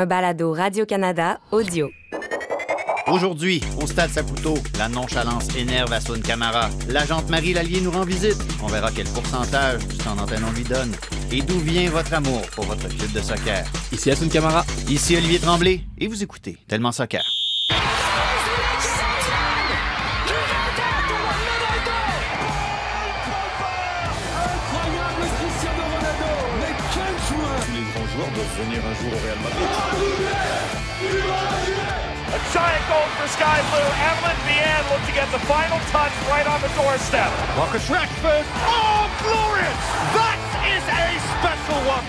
un balado Radio-Canada audio. Aujourd'hui, au Stade Saputo, la nonchalance énerve Assun Camara. L'agente Marie Lallier nous rend visite. On verra quel pourcentage du temps d'antenne on lui donne. Et d'où vient votre amour pour votre club de soccer? Ici Assun Camara. Ici Olivier Tremblay, et vous écoutez Tellement Soccer. Les grands venir un jour au Real Madrid. A giant goal for Sky Blue. Evelyn Vian looked to get the final touch right on the doorstep. Marcus Rashford. Oh, glorious! That is a special one.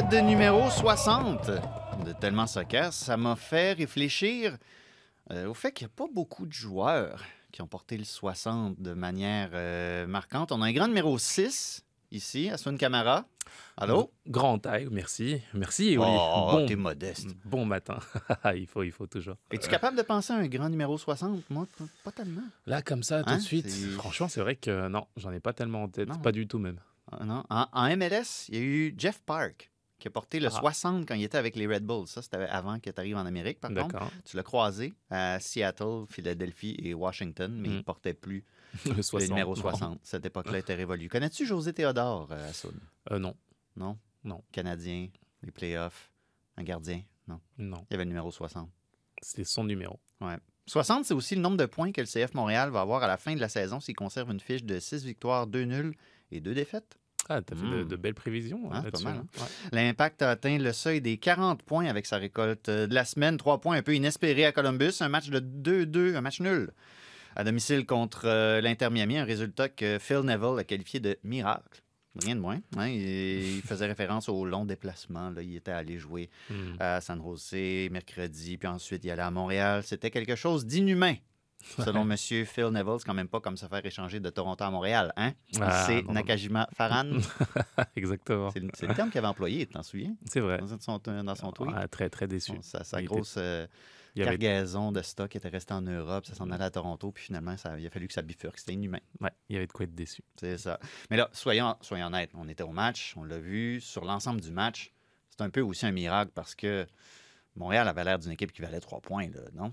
L'épisode numéro 60 de Tellement Soccer. Ça m'a fait réfléchir euh, au fait qu'il n'y a pas beaucoup de joueurs qui ont porté le 60 de manière euh, marquante. On a un grand numéro 6 ici, Assun Camara. Allô? Grand taille, merci. Merci, Oli. Oh, bon, t'es modeste. bon matin. il faut, il faut toujours. Es-tu capable de penser à un grand numéro 60? Moi, pas tellement. Là, comme ça, tout Hein, de suite, franchement, c'est vrai que non, j'en ai pas tellement en tête. Non. Pas du tout même. Ah, non. En, en MLS, il y a eu Jeff Park qui a porté le Ah. 60 quand il était avec les Red Bulls. Ça, c'était avant que tu arrives en Amérique, par contre. D'accord. Tu l'as croisé à Seattle, Philadelphie et Washington, mais il Mm. ne portait plus Le le 60. numéro non. 60. Cette époque-là était révolue. Connais-tu José Théodore, euh, Assoun? Euh, non, Non? Non. Canadien, les playoffs, un gardien? Non. non. Il y avait le numéro 60. C'était son numéro. 60, c'est aussi le nombre de points que le CF Montréal va avoir à la fin de la saison s'il conserve une fiche de 6 victoires, 2 nuls et 2 défaites. Ah, t'as fait de, Hmm. de belles prévisions Ah, euh, hein. Ouais. L'Impact a atteint le seuil des 40 points avec sa récolte euh, de la semaine. Trois points un peu inespérés à Columbus. Un match de 2-2, un match nul. À domicile contre euh, l'Inter Miami, un résultat que Phil Neville a qualifié de miracle. Rien de moins. hein. Il, il faisait référence au long déplacement. là. Il était allé jouer Hmm. à San Jose mercredi, puis ensuite il allait à Montréal. C'était quelque chose d'inhumain. Selon M. Phil Neville, c'est quand même pas comme se faire échanger de Toronto à Montréal. Hein? Ah, c'est. Nakajima Faran. Exactement. C'est le, terme qu'il avait employé, t'en souviens? C'est vrai. Dans son, dans son tweet. Ah, très, très déçu. Sa, sa Il était- grosse euh, avait... cargaison de stock était restée en Europe, ça s'en allait à Toronto, puis finalement, ça, il a fallu que ça bifurque. C'était inhumain, Ouais, il y avait de quoi être déçu. c'est ça. Mais là, soyons, soyons honnêtes, on était au match, on l'a vu, sur l'ensemble du match, c'est un peu aussi un miracle parce que Montréal avait l'air d'une équipe qui valait trois points, là, non?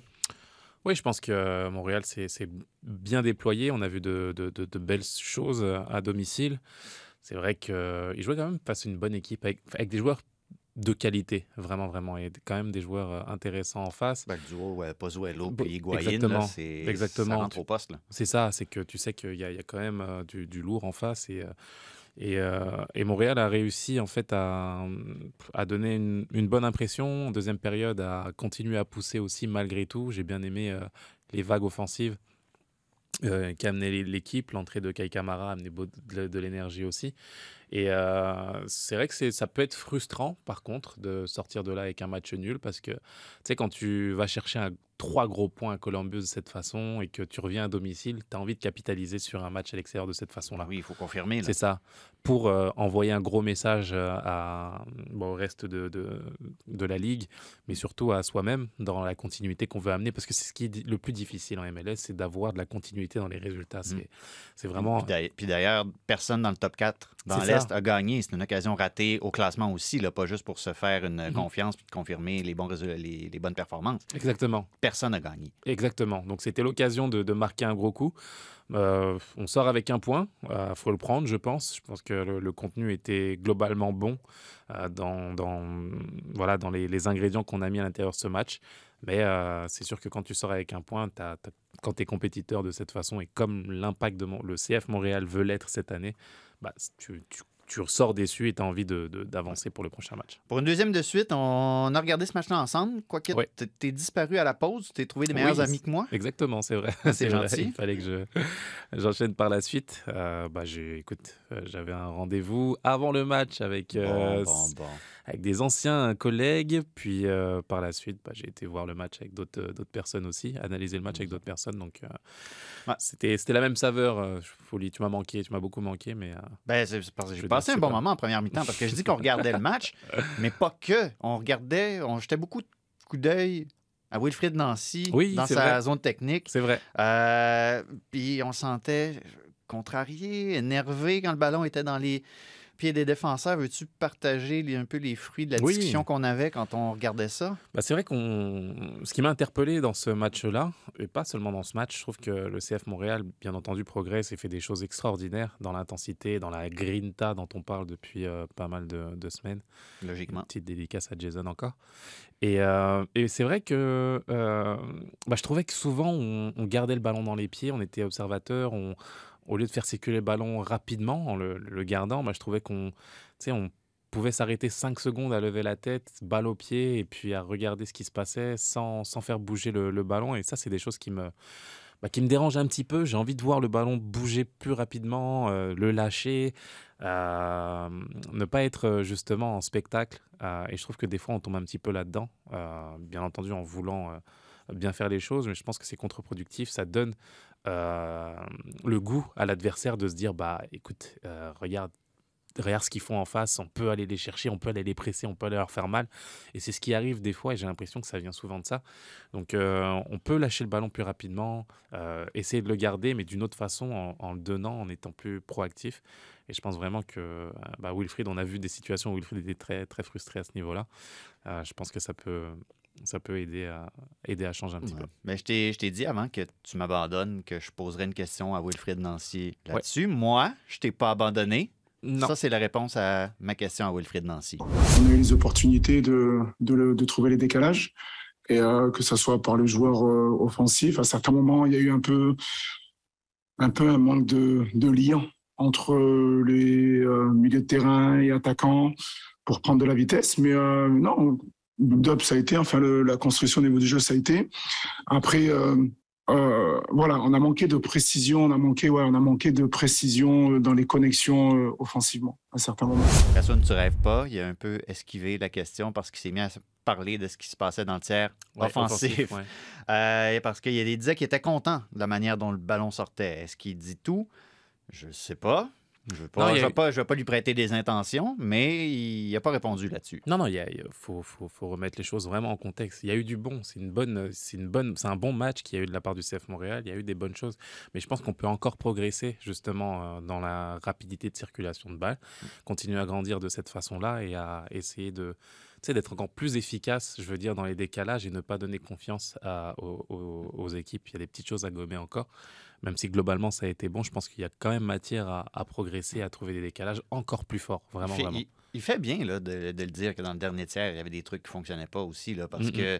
Oui, je pense que euh, Montréal s'est s'est bien déployé. On a vu de, de- de- de belles choses euh, à domicile. C'est vrai qu'ils jouaient quand même face à une bonne équipe avec, avec des joueurs de qualité, vraiment, vraiment, et quand même des joueurs euh, intéressants en face. Ben, le duo euh, Pozuelo Bon, puis Higuaín, là, exactement, c'est exactement. ça rentre au poste. Là. C'est ça, c'est que tu sais qu'il y, a- il y a quand même euh, du, du lourd en face et, euh, et, euh, et Montréal a réussi en fait à, donner une, bonne impression. En deuxième période, à continuer à pousser aussi malgré tout. J'ai bien aimé euh, les vagues offensives euh, qui amenaient l'équipe. L'entrée de Kai Kamara a amené de, l'énergie aussi. Et euh, c'est vrai que ça peut être frustrant, par contre, de sortir de là avec un match nul parce que, tu sais, quand tu vas chercher un, trois gros points à Columbus de cette façon et que tu reviens à domicile, tu as envie de capitaliser sur un match à l'extérieur de cette façon-là. Oui, il faut confirmer. C'est ça. Pour euh, envoyer un gros message euh, à, bon, au reste de, de, de la ligue, mais surtout à soi-même dans la continuité qu'on veut amener. Parce que c'est ce qui est le plus difficile en MLS, c'est d'avoir de la continuité dans les résultats. C'est c'est vraiment. Puis d'ailleurs- personne dans le top 4 dans l'Est a gagné. C'est une occasion ratée au classement aussi, là, pas juste pour se faire une Mhm. confiance puis de confirmer les, bons les bonnes performances. Exactement. Personne n'a gagné. Exactement. Donc c'était l'occasion de, marquer un gros coup. Euh, on sort avec un point, il faut le prendre, je pense. Je pense que le, contenu était globalement bon euh, dans, dans, voilà, dans les, ingrédients qu'on a mis à l'intérieur de ce match. Mais euh, c'est sûr que quand tu sors avec un point, quand tu es compétiteur de cette façon et comme l'impact de le CF Montréal veut l'être cette année, bah, tu, tu, tu ressors déçu et tu as envie d'avancer pour le prochain match. Pour une deuxième de suite, on a regardé ce match-là ensemble. Quoique, Ouais. t- t'es disparu à la pause, tu t'es trouvé des meilleurs Oui, amis que moi. Exactement, c'est vrai. C'est gentil. Il fallait que je j'enchaîne par la suite. Euh, bah, écoute, euh, j'avais un rendez-vous avant le match avec, euh, Bon, bon, bon. avec des anciens collègues. Puis euh, par la suite, bah, j'ai été voir le match avec d'autres, personnes aussi, analyser le match avec d'autres personnes. Donc c'était, la même saveur. Folie, tu m'as manqué, tu m'as beaucoup manqué, mais Ben, c'est parce que Je passé un bon moment en première mi-temps parce que je dis qu'on regardait le match, mais pas que. On regardait, on jetait beaucoup de coups d'œil à Wilfried Nancy Oui, dans sa vrai. zone technique. C'est vrai. Euh, puis on se sentait contrarié, énervé quand le ballon était dans les pieds des défenseurs. Veux-tu partager les- un peu les fruits de la Oui. discussion qu'on avait quand on regardait ça? Bah, c'est vrai qu'on. Ce qui m'a interpellé dans ce match-là, et pas seulement dans ce match, je trouve que le CF Montréal, bien entendu, progresse et fait des choses extraordinaires dans l'intensité, dans la grinta dont on parle depuis euh, pas mal de, de semaines. Une Logiquement. petite dédicace à Jason encore. Et, euh, et c'est vrai que euh, bah, je trouvais que souvent on, on gardait le ballon dans les pieds, on était observateur, on, au lieu de faire circuler le ballon rapidement en le, gardant, bah, je trouvais qu'on on pouvait s'arrêter 5 secondes à lever la tête, balle au pied, et puis à regarder ce qui se passait sans, sans faire bouger le, ballon. Et ça, c'est des choses qui me, bah, qui me dérangent un petit peu. J'ai envie de voir le ballon bouger plus rapidement, euh, le lâcher, euh, ne pas être euh, justement en spectacle. Et je trouve que des fois, on tombe un petit peu là-dedans, bien entendu en voulant bien faire les choses, mais je pense que c'est contre-productif. Ça donne le goût à l'adversaire de se dire, bah écoute, euh, regarde. Regarde ce qu'ils font en face, on peut aller les chercher, on peut aller les presser, on peut aller leur faire mal. Et c'est ce qui arrive des fois, et j'ai l'impression que ça vient souvent de ça. Donc euh, on peut lâcher le ballon plus rapidement, euh, essayer de le garder, mais d'une autre façon, en, le donnant, en étant plus proactif. Et je pense vraiment que euh, bah, Wilfried, on a vu des situations où Wilfried était très, très frustré à ce niveau-là. Euh, je pense que ça peut, ça peut aider, à, aider à changer un petit Ouais. peu. Mais je t'ai je t'ai dit avant que tu m'abandonnes que je poserais une question à Wilfried Nancy là-dessus. Moi, je t'ai pas abandonné. Non, Ça, c'est la réponse à ma question à Wilfried Nancy. On a eu les opportunités de, de, le- de trouver les décalages, et euh, que ce soit par le joueur euh, offensif. À certains moments, il y a eu un peu un, peu un manque de, de lien entre les euh, milieux de terrain et attaquants pour prendre de la vitesse. Mais euh, non, build-up, ça a été, enfin, le- la construction au niveau du jeu, ça a été. Après, euh, euh, voilà, on a manqué de précision, on a manqué, ouais, on a manqué de précision euh, dans les connexions euh, offensivement à certains moments. Personne, tu rêves pas. Il a un peu esquivé la question parce qu'il s'est mis à se parler de ce qui se passait dans le tiers Ouais, offensif. ouais. Euh, et parce qu'il y a des disait qu'il était content de la manière dont le ballon sortait. Est-ce qu'il dit tout? Je ne sais pas. Je ne veux, pas- lui prêter des intentions, mais il n'a pas répondu là-dessus. Non, non, il y a- il faut, faut, faut remettre les choses vraiment en contexte. Il y a eu du bon. C'est une bonne, c'est une bonne, c'est un bon match qu'il y a eu de la part du CF Montréal. Il y a eu des bonnes choses, mais je pense qu'on peut encore progresser justement euh, dans la rapidité de circulation de balles, continuer à grandir de cette façon-là et à essayer de, d'être encore plus efficace. Je veux dire dans les décalages et ne pas donner confiance à- aux, aux- aux équipes. Il y a des petites choses à gommer encore. Même si globalement ça a été bon, je pense qu'il y a quand même matière à, à progresser, à trouver des décalages encore plus forts. Vraiment, il, fait, vraiment. il- il fait bien là, de, de le dire que dans le dernier tiers, il y avait des trucs qui ne fonctionnaient pas aussi. Là, parce Mm-mm. que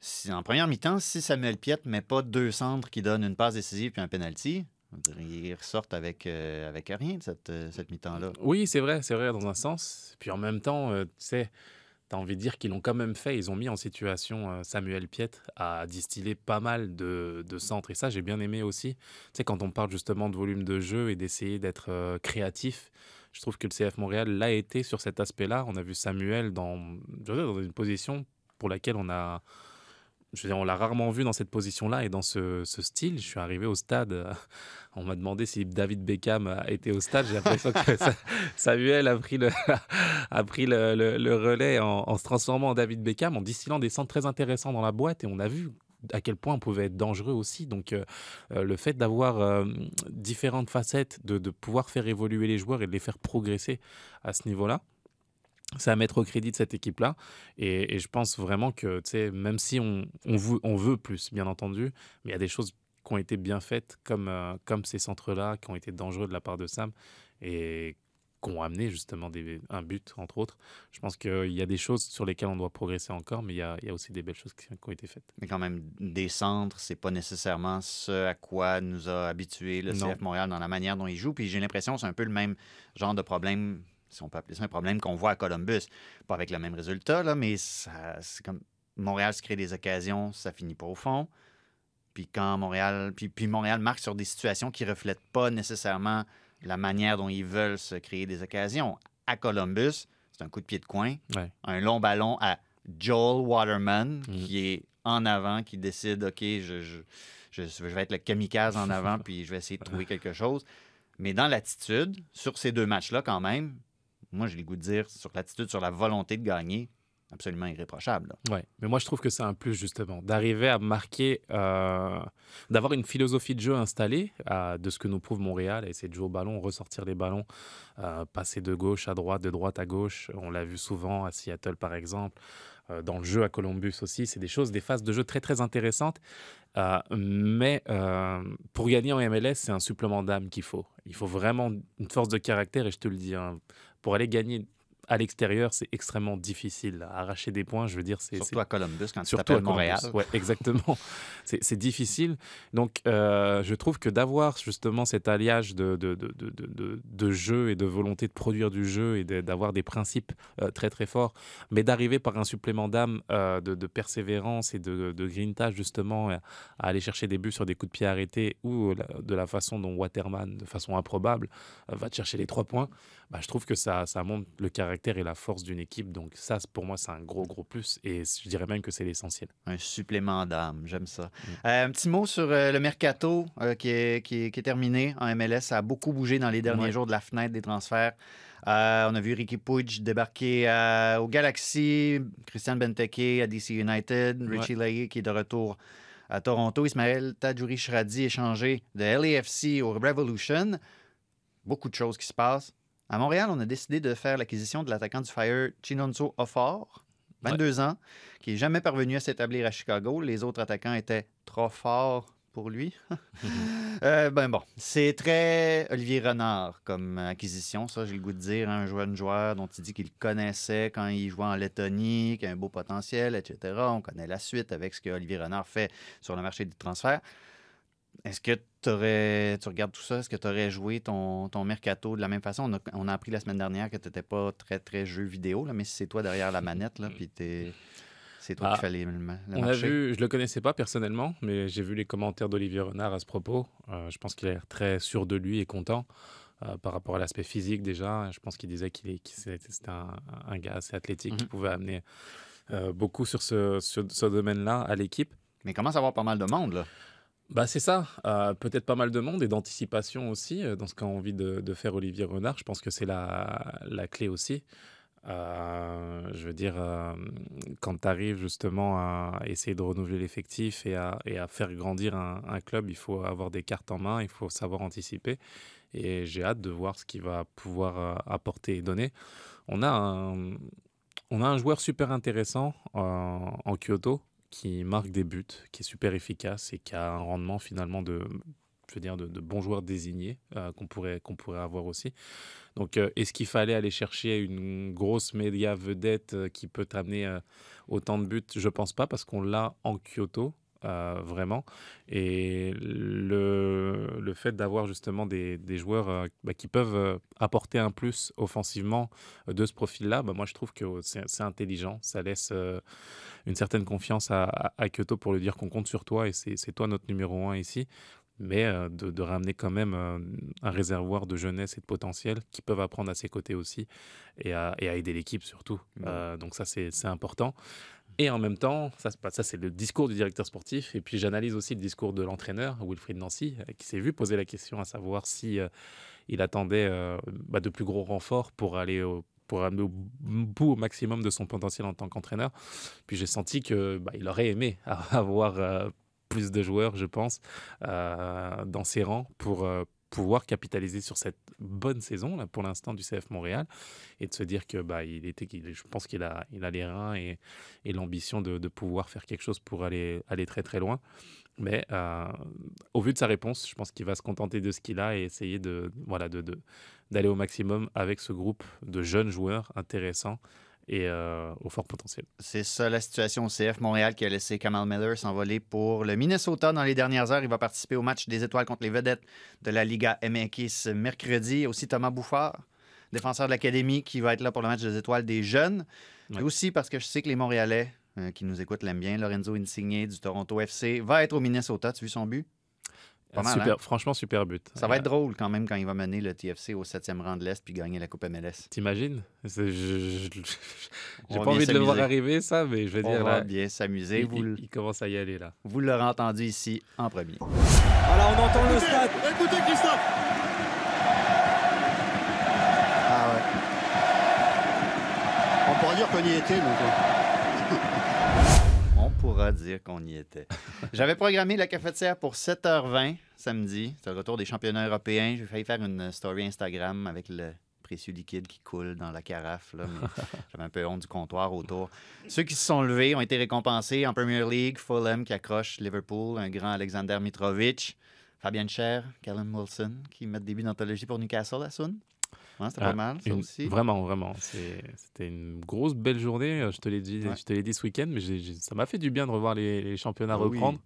si, en première mi-temps, si Samuel Piette ne met pas deux centres qui donnent une passe décisive puis un penalty, qu'ils ressortent avec, euh, avec rien de cette, euh, cette mi-temps-là. Oui, c'est vrai, c'est vrai dans un sens. Puis en même temps, euh, tu sais, tu as envie de dire qu'ils l'ont quand même fait. Ils ont mis en situation Samuel Piette à distiller pas mal de, de centres. Et ça, j'ai bien aimé aussi. Tu sais, quand on parle justement de volume de jeu et d'essayer d'être créatif, je trouve que le CF Montréal l'a été sur cet aspect-là. On a vu Samuel dans une position pour laquelle on a. Je veux on l'a rarement vu dans cette position-là et dans ce, style. Je suis arrivé au stade, euh, on m'a demandé si David Beckham a été au stade. J'ai l'impression que Sa- Samuel a pris le, relais en, se transformant en David Beckham, en distillant des centres très intéressants dans la boîte et on a vu à quel point on pouvait être dangereux aussi. Donc euh, euh, le fait d'avoir euh, différentes facettes, de, de pouvoir faire évoluer les joueurs et de les faire progresser à ce niveau-là, c'est à mettre au crédit de cette équipe-là. Et, et je pense vraiment que, tu sais, même si on, on, veut, on veut plus, bien entendu, mais il y a des choses qui ont été bien faites, comme, euh, comme ces centres-là, qui ont été dangereux de la part de Sam et qui ont amené justement des, un but, entre autres. Je pense qu'il y a des choses sur lesquelles on doit progresser encore, mais il y a, il y a aussi des belles choses qui, qui ont été faites. Mais quand même, des centres, c'est pas nécessairement ce à quoi nous a habitué le Non. CF Montréal dans la manière dont il joue. Puis j'ai l'impression que c'est un peu le même genre de problème, si on peut appeler ça un problème qu'on voit à Columbus. Pas avec le même résultat, là, mais c'est comme Montréal se crée des occasions, ça finit pas au fond. Puis quand Montréal, puis, puis Montréal marque sur des situations qui reflètent pas nécessairement la manière dont ils veulent se créer des occasions. À Columbus, c'est un coup de pied de coin, Ouais. un long ballon à Joel Waterman Mhm. qui est en avant, qui décide, OK, je, je, je, je vais être le kamikaze en avant, puis je vais essayer de trouver quelque chose. Mais dans l'attitude, sur ces deux matchs-là, quand même, moi, j'ai le goût de dire, sur l'attitude, sur la volonté de gagner, absolument irréprochable. Ouais, mais moi je trouve que c'est un plus justement d'arriver à marquer, euh, d'avoir une philosophie de jeu installée de ce que nous prouve Montréal, à essayer de jouer au ballon, ressortir les ballons, euh, passer de gauche à droite, de droite à gauche. On l'a vu souvent à Seattle par exemple, dans le jeu à Columbus aussi. C'est des choses, des phases de jeu très très intéressantes. Euh, mais euh, pour gagner en MLS, c'est un supplément d'âme qu'il faut. Il faut vraiment une force de caractère et je te le dis, hein, pour aller gagner à l'extérieur, c'est extrêmement difficile. Arracher des points, je veux dire, c'est Surtout à Columbus, quand tu Surtout t'appelles. Montréal. Ouais, exactement. c'est difficile. Donc, euh, je trouve que d'avoir justement cet alliage de, de, de, de, de- de- de jeu et de volonté de produire du jeu et d'avoir des principes euh, très très forts, mais d'arriver par un supplément d'âme, euh, de, persévérance et de, grintage justement à, aller chercher des buts sur des coups de pied arrêtés ou de la façon dont Waterman, de façon improbable, va te chercher les trois points, bah, je trouve que ça, ça montre le caractère et la force d'une équipe. Donc ça, pour moi, c'est un gros gros plus et je dirais même que c'est l'essentiel. Un supplément d'âme, j'aime ça. Mm. Euh, un petit mot sur euh, le mercato euh, qui, est, qui, est, qui est terminé en MLS. Ça a beaucoup bougé dans les derniers Ouais. jours de la fenêtre des transferts. Euh, on a vu Ricky Puig débarquer au Galaxy, Christian Benteke à DC United, Richie Leahy qui est de retour à Toronto, Ismaël Tajouri Shradi échangé de LAFC au Revolution. Beaucoup de choses qui se passent. À Montréal, on a décidé de faire l'acquisition de l'attaquant du Fire, Chinonso Ofor, 22 ans, qui n'est jamais parvenu à s'établir à Chicago. Les autres attaquants étaient trop forts pour lui. Euh, ben bon, c'est très Olivier Renard comme acquisition, ça, j'ai le goût de dire. hein, un jeune joueur dont il dit qu'il connaissait quand il jouait en Lettonie, qui a un beau potentiel, etc. On connaît la suite avec ce que Olivier Renard fait sur le marché des transferts. Est-ce que t'aurais- tu regardes tout ça? Est-ce que tu aurais joué ton, ton mercato de la même façon? On a, on a appris la semaine dernière que tu n'étais pas très, très jeu vidéo, là, mais si c'est toi derrière la manette, là, puis t'es- c'est toi Ah, qui fais les, le, le On a vu, je le connaissais pas personnellement, mais j'ai vu les commentaires d'Olivier Renard à ce propos. Euh, je pense qu'il a l'air très sûr de lui et content euh, par rapport à l'aspect physique déjà. Je pense qu'il disait qu'il qu'il c'était un, un gars assez athlétique qui Mhm. pouvait amener euh, beaucoup sur ce, sur ce domaine-là à l'équipe. Mais il commence à avoir pas mal de monde, là. Bah c'est ça, Euh, peut-être pas mal de monde et d'anticipation aussi euh, dans ce qu'a envie de, faire Olivier Renard. Je pense que c'est la, la clé aussi. Euh, je veux dire, quand tu arrives justement à essayer de renouveler l'effectif et à, et à faire grandir un, club, il faut avoir des cartes en main, il faut savoir anticiper. Et j'ai hâte de voir ce qu'il va pouvoir apporter et donner. On a un, on a un joueur super intéressant en Kyoto qui marque des buts, qui est super efficace et qui a un rendement finalement de, je veux dire, de, bons joueurs désignés euh, qu'on pourrait, pourrait avoir aussi. Donc, euh, est-ce qu'il fallait aller chercher une grosse média vedette euh, qui peut t'amener autant de buts? Je pense pas parce qu'on l'a en Kyoto. Euh, vraiment et le, le fait d'avoir justement des, des joueurs euh, bah, qui peuvent euh, apporter un plus offensivement euh, de ce profil-là, bah, moi je trouve que c'est intelligent, ça laisse une certaine confiance à, à- à Kyoto pour lui dire qu'on compte sur toi et c'est c'est toi notre numéro un ici mais de, de ramener quand même un réservoir de jeunesse et de potentiel qui peuvent apprendre à ses côtés aussi et à, et à aider l'équipe surtout. Euh, donc ça, c'est c'est important. Et en même temps, ça, c'est le discours du directeur sportif. Et puis j'analyse aussi le discours de l'entraîneur, Wilfried Nancy, euh, qui s'est vu poser la question à savoir si euh, il attendait euh, bah, de plus gros renforts pour aller au pour amener au bout au maximum de son potentiel en tant qu'entraîneur. Puis j'ai senti que bah, il aurait aimé avoir plus de joueurs, je pense, dans ses rangs pour pouvoir capitaliser sur cette bonne saison pour l'instant du CF Montréal et de se dire que bah il était qu'il- je pense qu'il a il a les reins et, et l'ambition de, pouvoir faire quelque chose pour aller aller très très loin. Mais euh, au vu de sa réponse je pense qu'il va se contenter de ce qu'il a et essayer de voilà de- d'aller au maximum avec ce groupe de jeunes joueurs intéressants et euh, au fort potentiel C'est ça la situation au CF Montréal qui a laissé Kamal Miller s'envoler pour le Minnesota dans les dernières heures. Il va participer au match des étoiles contre les vedettes de la Liga MX mercredi. Aussi Thomas Bouffard, défenseur de l'Académie, qui va être là pour le match des étoiles des jeunes. Et aussi parce que je sais que les Montréalais euh, qui nous écoutent l'aiment bien. Lorenzo Insigne du Toronto FC va être au Minnesota. Tu as vu son but? Hein? Franchement, super but. Ça va être drôle quand même quand il va mener le TFC au 7e rang de l'Est puis gagner la Coupe MLS. T'imagines? J'ai pas envie de le voir arriver, ça, mais je veux dire. On va bien s'amuser. Il, commence à y aller, là. Vous l'aurez entendu ici en premier. Alors, on entend le stade. Écoutez, Christophe! Ah ouais. On pourrait dire qu'on y était, nous. Pourra dire qu'on y était. J'avais programmé la cafetière pour 7h20 samedi. C'est le retour des championnats européens. J'ai failli faire une story Instagram avec le précieux liquide qui coule dans la carafe. J'avais un peu honte du comptoir autour. Ceux qui se sont levés ont été récompensés en Premier League. Fulham qui accroche Liverpool, un grand Alexander Mitrovic. Fabian Cher, Callum Wilson qui mettent début d'anthologie pour Newcastle à Sun. Ouais, C'était Ah, pas mal, ça une- aussi. Vraiment, vraiment. C'était une grosse, belle journée. euh, Je te l'ai dit, Ouais. je te l'ai dit ce week-end, mais ça m'a fait du bien de revoir les, les championnats Ah oui. reprendre.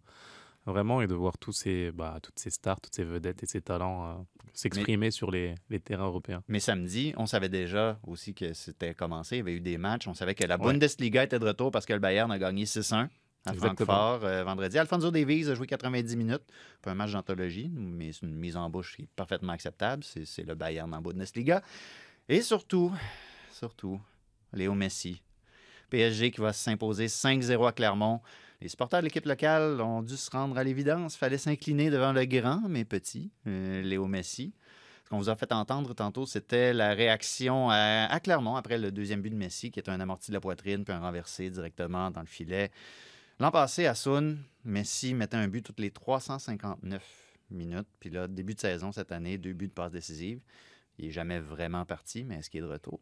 Vraiment, et de voir tous ces, bah, toutes ces stars, toutes ces vedettes et ces talents euh, s'exprimer sur les, les terrains européens. Mais samedi, on savait déjà aussi que c'était commencé. Il y avait eu des matchs. On savait que la Ouais. Bundesliga était de retour parce que le Bayern a gagné 6-1 à Exactement. Francfort euh, vendredi. Alfonso Davies a joué 90 minutes pour un match d'anthologie, mais c'est une mise en bouche qui est parfaitement acceptable. C'est le Bayern en Bundesliga. Et surtout, surtout, Léo Messi. PSG qui va s'imposer 5-0 à Clermont. Les supporters de l'équipe locale ont dû se rendre à l'évidence. Il fallait s'incliner devant le grand, mais petit, euh, Léo Messi. Ce qu'on vous a fait entendre tantôt, c'était la réaction à, à Clermont après le deuxième but de Messi, qui est un amorti de la poitrine, puis un renversé directement dans le filet. L'an passé, à Sun, Messi mettait un but toutes les 359 minutes. Puis là, début de saison cette année, deux buts de passe décisive. Il n'est jamais vraiment parti, mais est-ce qu'il est de retour?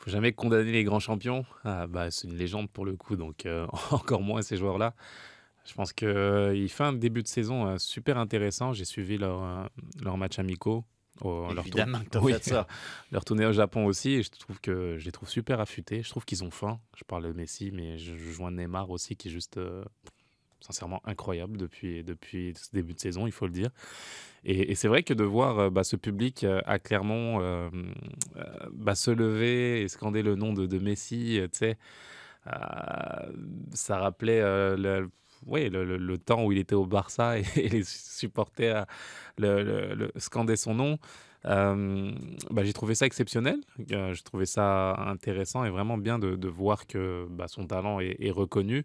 faut jamais condamner les grands champions. Ah, bah, c'est une légende pour le coup, donc euh, encore moins ces joueurs-là. Je pense qu'il fait un début de saison euh, super intéressant. J'ai suivi leur, euh, leur match amicaux. Au- leur tour- Évidemment Oui. fait ça. leur tournée au Japon aussi. Et je trouve que je les trouve super affûtés. Je trouve qu'ils ont faim. Je parle de Messi, mais je, je joins Neymar aussi, qui est juste euh, sincèrement incroyable depuis, depuis ce début de saison, il faut le dire. Et, et c'est vrai que de voir euh, bah, ce public euh, à Clermont bah, se lever et scander le nom de, de Messi, tu sais, ça rappelait le, ouais, le, le- temps où il était au Barça et, et les supporters le, scandaient son nom. Euh, bah, j'ai trouvé ça exceptionnel, euh, j'ai trouvé ça intéressant et vraiment bien de, de voir que bah, son talent est reconnu.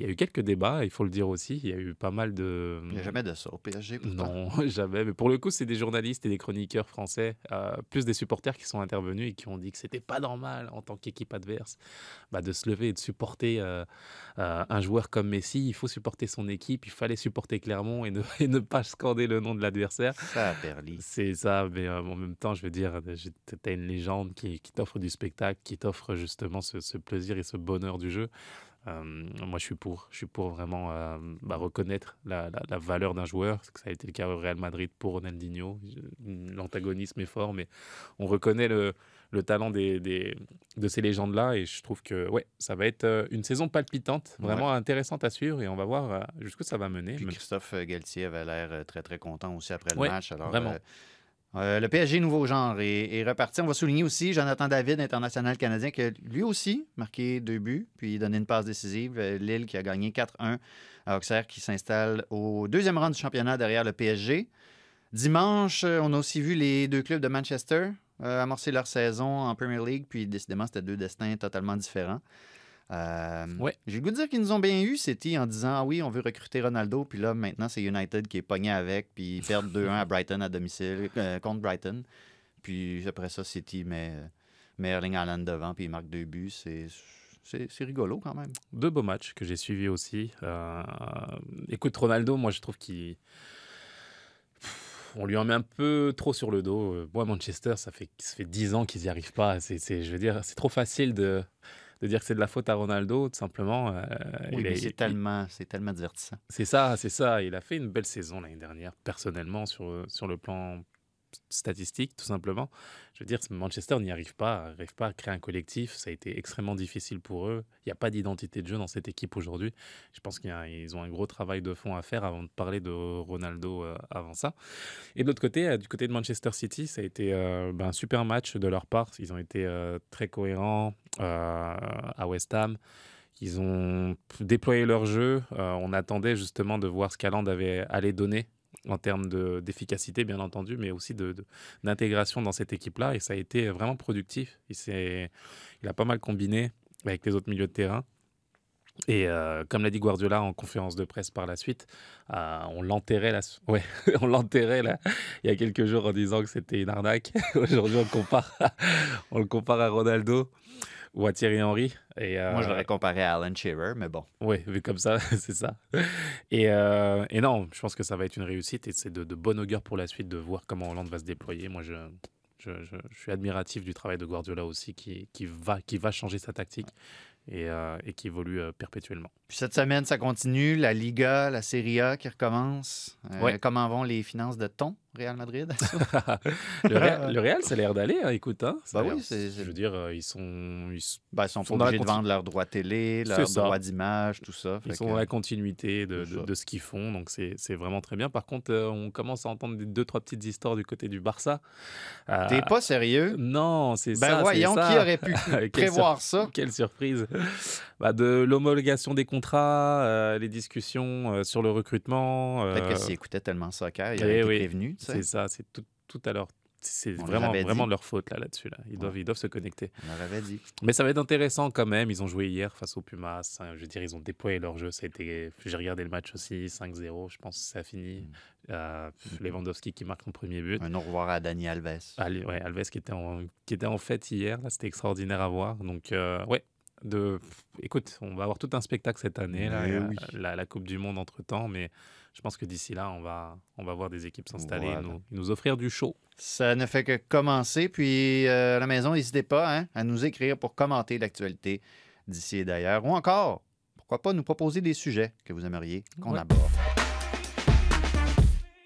Il y a eu quelques débats, il faut le dire aussi. Il y a eu pas mal de. Il n'y a jamais de ça au PSG. pourtant. Non, jamais. Mais pour le coup, c'est des journalistes et des chroniqueurs français, euh, plus des supporters qui sont intervenus et qui ont dit que c'était pas normal en tant qu'équipe adverse bah, de se lever et de supporter euh, euh, un joueur comme Messi. Il faut supporter son équipe, il fallait supporter Clermont et ne, et ne pas scander le nom de l'adversaire. Ça a perdu. C'est ça, mais en même temps, je veux dire, j'ai- t'as une légende qui, qui t'offre du spectacle, qui t'offre justement ce, ce plaisir et ce bonheur du jeu. Euh, moi, je suis pour. Je suis pour vraiment euh, bah, reconnaître la, la- la valeur d'un joueur. parce que Ça a été le cas au Real Madrid pour Ronaldinho. L'antagonisme est fort, mais on reconnaît le, le talent des, des- de ces légendes-là. Et je trouve que ouais, ça va être euh, une saison palpitante, vraiment intéressante à suivre. Et on va voir jusqu'où ça va mener. Puis Christophe Galtier avait l'air très, très content aussi après le Ouais, match. Alors, vraiment. euh, euh, le PSG nouveau genre est, reparti. On va souligner aussi Jonathan David, international canadien, qui a lui aussi marqué deux buts, puis donné une passe décisive. Euh, Lille qui a gagné 4-1 à Auxerre, qui s'installe au deuxième rang du championnat derrière le PSG. Dimanche, euh, on a aussi vu les deux clubs de Manchester amorcer leur saison en Premier League, puis décidément, c'était deux destins totalement différents. Euh, Ouais. J'ai le goût de dire qu'ils nous ont bien eu, City, en disant Ah oui, on veut recruter Ronaldo, puis là, maintenant, c'est United qui est pogné avec, puis ils perdent 2-1 à Brighton à domicile, euh, contre Brighton. Puis après ça, City met, met Erling Haaland devant, puis il marque deux buts. C'est. C'est rigolo quand même. deux beaux matchs que j'ai suivis aussi. Euh, écoute, Ronaldo, moi je trouve qu'il. On lui en met un peu trop sur le dos. Euh, Moi, Manchester, ça fait, ça fait 10 ans qu'ils n'y arrivent pas. C'est- je veux dire, c'est trop facile de, de dire que c'est de la faute à Ronaldo, tout simplement. Euh, Oui, mais c'est tellement, c'est tellement divertissant. c'est ça, c'est ça. Il a fait une belle saison l'année dernière, personnellement, sur, sur le plan statistique, tout simplement. Je veux dire, Manchester n'y arrive pas, n'arrive pas à créer un collectif. Ça a été extrêmement difficile pour eux. Il n'y a pas d'identité de jeu dans cette équipe aujourd'hui. Je pense qu'ils ont un gros travail de fond à faire avant de parler de Ronaldo euh, avant ça. Et de l'autre côté, euh, du côté de Manchester City, ça a été euh, ben, un super match de leur part. Ils ont été très cohérents à West Ham. Ils ont déployé leur jeu. Euh, on attendait justement de voir ce qu'Aland avait allé donner en termes de- d'efficacité, bien entendu, mais aussi de- de- d'intégration dans cette équipe-là. Et ça a été vraiment productif. Il, il a pas mal combiné avec les autres milieux de terrain. Et euh, comme l'a dit Guardiola en conférence de presse par la suite, euh, on l'enterrait ouais, il y a quelques jours en disant que c'était une arnaque. Aujourd'hui, on on le compare à Ronaldo ou à Thierry Henry. Et, euh, Moi, je l'aurais comparé à Alan Shearer, mais bon. Oui, vu comme ça, c'est ça. Et, euh, et, non, je pense que ça va être une réussite et c'est de, de bon augure pour la suite de voir comment Hollande va se déployer. Moi, je, je, je, je suis admiratif du travail de Guardiola aussi qui, qui, va, qui va changer sa tactique et, euh, et qui évolue perpétuellement. Puis cette semaine, ça continue. La Liga, la Serie A qui recommence. Euh, Ouais. Comment vont les finances de ton Real Madrid? le, Real, le Real, ça a l'air d'aller, hein, écoute. Hein, Bah oui, c'est- Je veux dire, euh, ils sont, ils, Ben, ils sont obligés de vendre leurs droits télé, leurs droits d'image, tout ça. ils sont que- dans la continuité de, ce qu'ils font, donc c'est vraiment très bien. Par contre, euh, on commence à entendre des deux, trois petites histoires du côté du Barça. Euh, T'es pas sérieux? Non, c'est Ben ça. c'est voyons, ça. qui aurait pu prévoir sur- ça? Quelle surprise Bah, De l'homologation des euh, les discussions euh, sur le recrutement. Peut-être que s'ils écoutaient tellement soccer, ils eh auraient été oui, prévenus. C'est ça, c'est tout, tout à leur. C'est vraiment, vraiment leur faute là, là-dessus. Là. Ils, doivent, ils doivent se connecter. On leur avait dit. Mais ça va être intéressant quand même. Ils ont joué hier face aux Pumas. hein, Je veux dire, ils ont déployé leur jeu. Été... J'ai regardé le match aussi, 5-0. Je pense que ça a fini. Mm. Euh, Lewandowski qui marque son premier but. Un au revoir à Dani Alves. Ouais, Alves qui était, en, qui était en fête hier, c'était extraordinaire à voir. Donc, euh, ouais, de, écoute, on va avoir tout un spectacle cette année, là, oui. la, la Coupe du Monde entre temps, mais je pense que d'ici là, on va, on va voir des équipes s'installer Voilà. et nous, et nous offrir du show. Ça ne fait que commencer. Puis euh, à la maison, n'hésitez pas hein, à nous écrire pour commenter l'actualité d'ici et d'ailleurs. Ou encore, pourquoi pas nous proposer des sujets que vous aimeriez qu'on Ouais. aborde.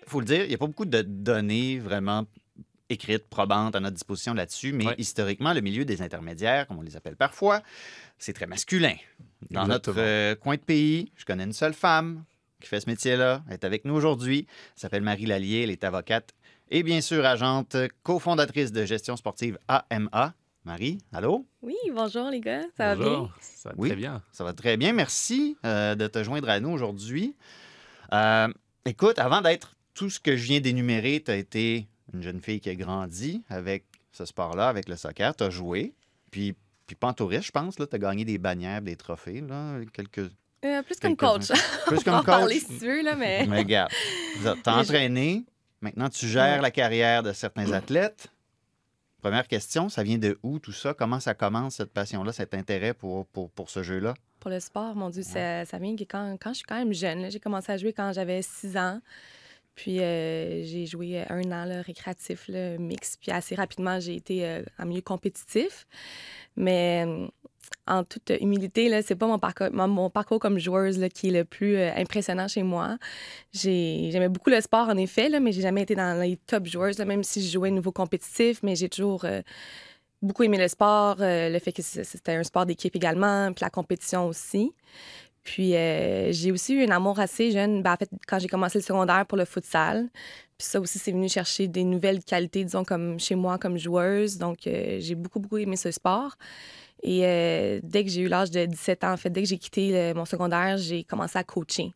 Il faut le dire, il n'y a pas beaucoup de données vraiment écrites, probantes à notre disposition là-dessus, mais Ouais. historiquement, le milieu des intermédiaires, comme on les appelle parfois, c'est très masculin. Dans notre Exactement. euh, coin de pays, je connais une seule femme qui fait ce métier-là. Elle est avec nous aujourd'hui. Elle s'appelle Marie Lallier. Elle est avocate et bien sûr agente, cofondatrice de gestion sportive AMA. Marie, allô? Oui, bonjour les gars, ça va bien? Bonjour, ça va Oui. très bien. Ça va très bien. Merci euh, de te joindre à nous aujourd'hui. Euh, écoute, avant d'être tout ce que je viens d'énumérer, tu as été une jeune fille qui a grandi avec ce sport-là, avec le soccer. Tu as joué. Puis, puis pas en touriste, je pense. Tu as gagné des bannières, des trophées. Là, quelques... Euh, plus comme coach. Plus On va comme en coach. parler si tu veux, là, mais... Mais regarde, tu as Mais je- entraîné. Maintenant, tu gères la carrière de certains athlètes. Première question, ça vient de où tout ça? Comment ça commence, cette passion-là, cet intérêt pour, pour, pour ce jeu-là? Pour le sport, mon Dieu, ça, ça vient quand, quand je suis quand même jeune. J'ai commencé à jouer quand j'avais 6 ans. Puis euh, j'ai joué un an là, récréatif, là, mix. Puis assez rapidement, j'ai été euh, en milieu compétitif. Mais euh, en toute humilité, là, c'est pas mon parcours, mon, parcours comme joueuse là, qui est le plus euh, impressionnant chez moi. J'ai- J'aimais beaucoup le sport, en effet, là, mais j'ai jamais été dans les top joueuses, même si je jouais nouveau compétitif. Mais j'ai toujours euh, beaucoup aimé le sport, euh, le fait que c'était un sport d'équipe également, puis la compétition aussi. Puis euh, j'ai aussi eu un amour assez jeune, ben, en fait, quand j'ai commencé le secondaire pour le futsal. Puis ça aussi, c'est venu chercher des nouvelles qualités, disons, comme chez moi, comme joueuse. Donc, euh, j'ai beaucoup, beaucoup aimé ce sport. Et euh, dès que j'ai eu l'âge de 17 ans, en fait, dès que j'ai quitté mon secondaire, j'ai commencé à coacher.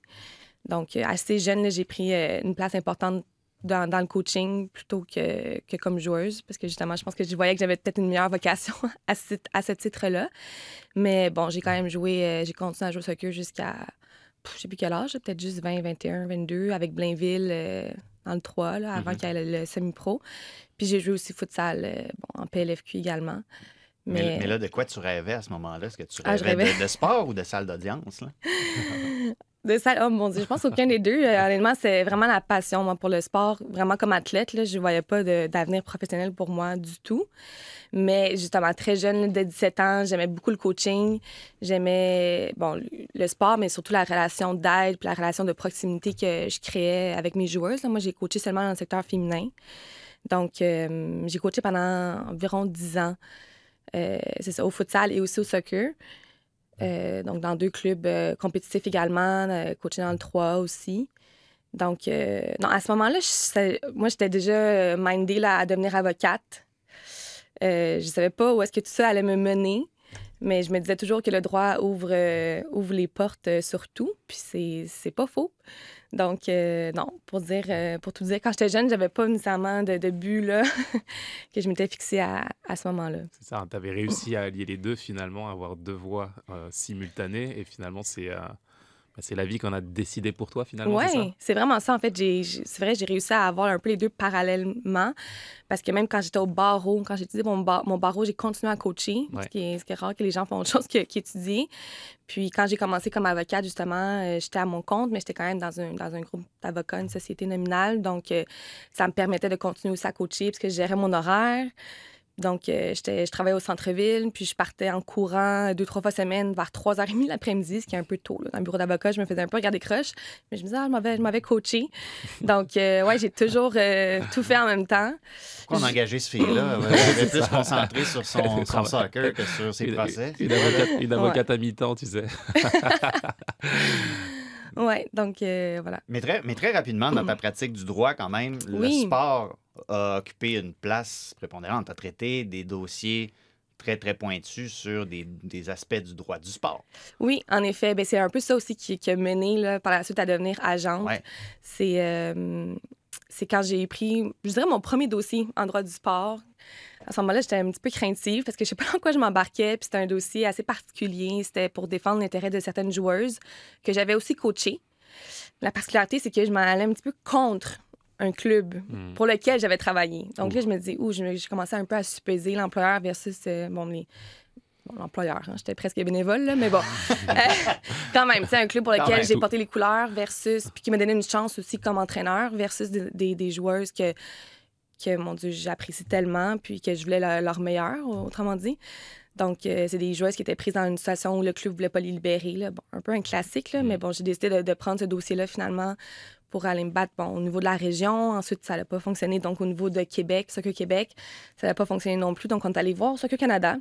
Donc, assez jeune, j'ai pris une place importante dans, dans le coaching plutôt que, que comme joueuse, parce que justement, je pense que je voyais que j'avais peut-être une meilleure vocation à ce, à ce titre-là. Mais bon, j'ai quand même joué, euh, j'ai continué à jouer au soccer jusqu'à, je sais plus quel âge, peut-être juste 20, 21, 22, avec Blainville euh, dans le 3, là, avant qu'il y ait le, le semi-pro. Puis j'ai joué aussi futsal euh, bon, en PLFQ également. Mais... Là, de quoi tu rêvais à ce moment-là? Est-ce que tu Ah, rêvais rêvais. de, de sport ou de salle d'audience? De salle, oh mon Dieu, je pense aucun des deux. Euh, honnêtement, c'est vraiment la passion, pour le sport. Vraiment, comme athlète, là, je ne voyais pas d'avenir professionnel pour moi du tout. Mais justement, très jeune, dès 17 ans, j'aimais beaucoup le coaching. J'aimais, bon, le- sport, mais surtout la relation d'aide puis la relation de proximité que je créais avec mes joueuses. Moi, j'ai coaché seulement dans le secteur féminin. Donc, euh, j'ai coaché pendant environ 10 ans. Euh, c'est ça, au futsal et aussi au soccer. Euh, donc, dans deux clubs euh, compétitifs également, euh, coaché dans le 3 aussi. Donc, euh, non, à ce moment-là, moi, j'étais déjà mindée à devenir avocate. Je savais pas où est-ce que tout ça allait me mener, mais je me disais toujours que le droit ouvre, ouvre les portes sur tout, puis c'est pas faux. Donc, euh, non, pour dire, euh, pour tout dire, quand j'étais jeune, j'avais pas nécessairement de, but que je m'étais fixé à, à ce moment-là. C'est ça, tu avais réussi à allier les deux finalement, avoir deux voix euh, simultanées et finalement c'est c'est la vie qu'on a décidé pour toi finalement. Oui, c'est vraiment ça. En fait, c'est vrai, j'ai réussi à avoir un peu les deux parallèlement. Parce que même quand j'étais au barreau, quand j'ai étudié mon, bar- mon barreau, j'ai continué à coacher. Ouais. Ce, qui est, ce qui est rare que les gens font autre chose qu'étudier. Puis quand j'ai commencé comme avocate, justement, euh, j'étais à mon compte, mais j'étais quand même dans un, dans un groupe d'avocats, une société nominale. Donc, euh, ça me permettait de continuer aussi à coacher parce que je gérais mon horaire. Donc, euh, j'étais- je travaillais au centre-ville, puis je partais en courant deux, trois fois semaine vers 3h30 l'après-midi, ce qui est un peu tôt. là. Dans le bureau d'avocat, je me faisais un peu regarder croche, mais je me disais, ah, je m'avais- coaché. Donc, euh, ouais, j'ai toujours euh, tout fait en même temps. Pourquoi on a engagé ce fille-là? Elle était plus concentrée sur son, son soccer que sur ses procès. une avocate, une avocate à mi-temps, tu sais. Ouais, donc euh, voilà. Mais très, mais très rapidement, dans ta pratique du droit, quand même, le Oui. sport a occupé une place prépondérante. Tu as traité des dossiers très, très pointus sur des, des aspects du droit du sport. Oui, en effet, ben, c'est un peu ça aussi qui, qui a mené là, par la suite à devenir agente. Ouais. C'est euh, c'est quand j'ai pris, je dirais, mon premier dossier en droit du sport. À ce moment-là, j'étais un petit peu craintive parce que je sais pas dans quoi je m'embarquais. Puis c'était un dossier assez particulier. C'était pour défendre l'intérêt de certaines joueuses que j'avais aussi coachées. La particularité, c'est que je m'en allais un petit peu contre un club Hmm. pour lequel j'avais travaillé. Donc là, je me disais, ouh, je, je commençais un peu à supposer l'employeur versus euh, bon, les, bon, l'employeur. hein. J'étais presque bénévole, là, mais bon. Euh, quand même, c'est un club pour lequel j'ai porté les couleurs versus, puis qui m'a donné une chance aussi comme entraîneur versus des, des, des joueuses que, que, mon Dieu, j'apprécie tellement, puis que je voulais le- leur meilleur, autrement dit. Donc, euh, c'est des joueuses qui étaient prises dans une situation où le club voulait pas les libérer. Là. Bon, un peu un classique, là, mais bon, j'ai décidé de, de prendre ce dossier-là finalement pour aller me battre bon, au niveau de la région. Ensuite, ça n'a pas fonctionné. Donc, au niveau de Québec, Soccer Québec, ça n'a pas fonctionné non plus. Donc, on est allé voir Soccer Canada.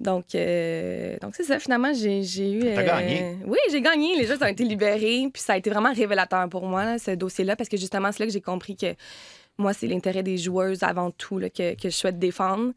Donc, euh, donc c'est ça. Finalement, j'ai eu. T'as gagné. Oui, j'ai gagné. Les joueuses ont été libérées. Puis, ça a été vraiment révélateur pour moi, là, ce dossier-là, parce que justement, c'est là que j'ai compris que moi, c'est l'intérêt des joueuses avant tout là, que, que je souhaite défendre.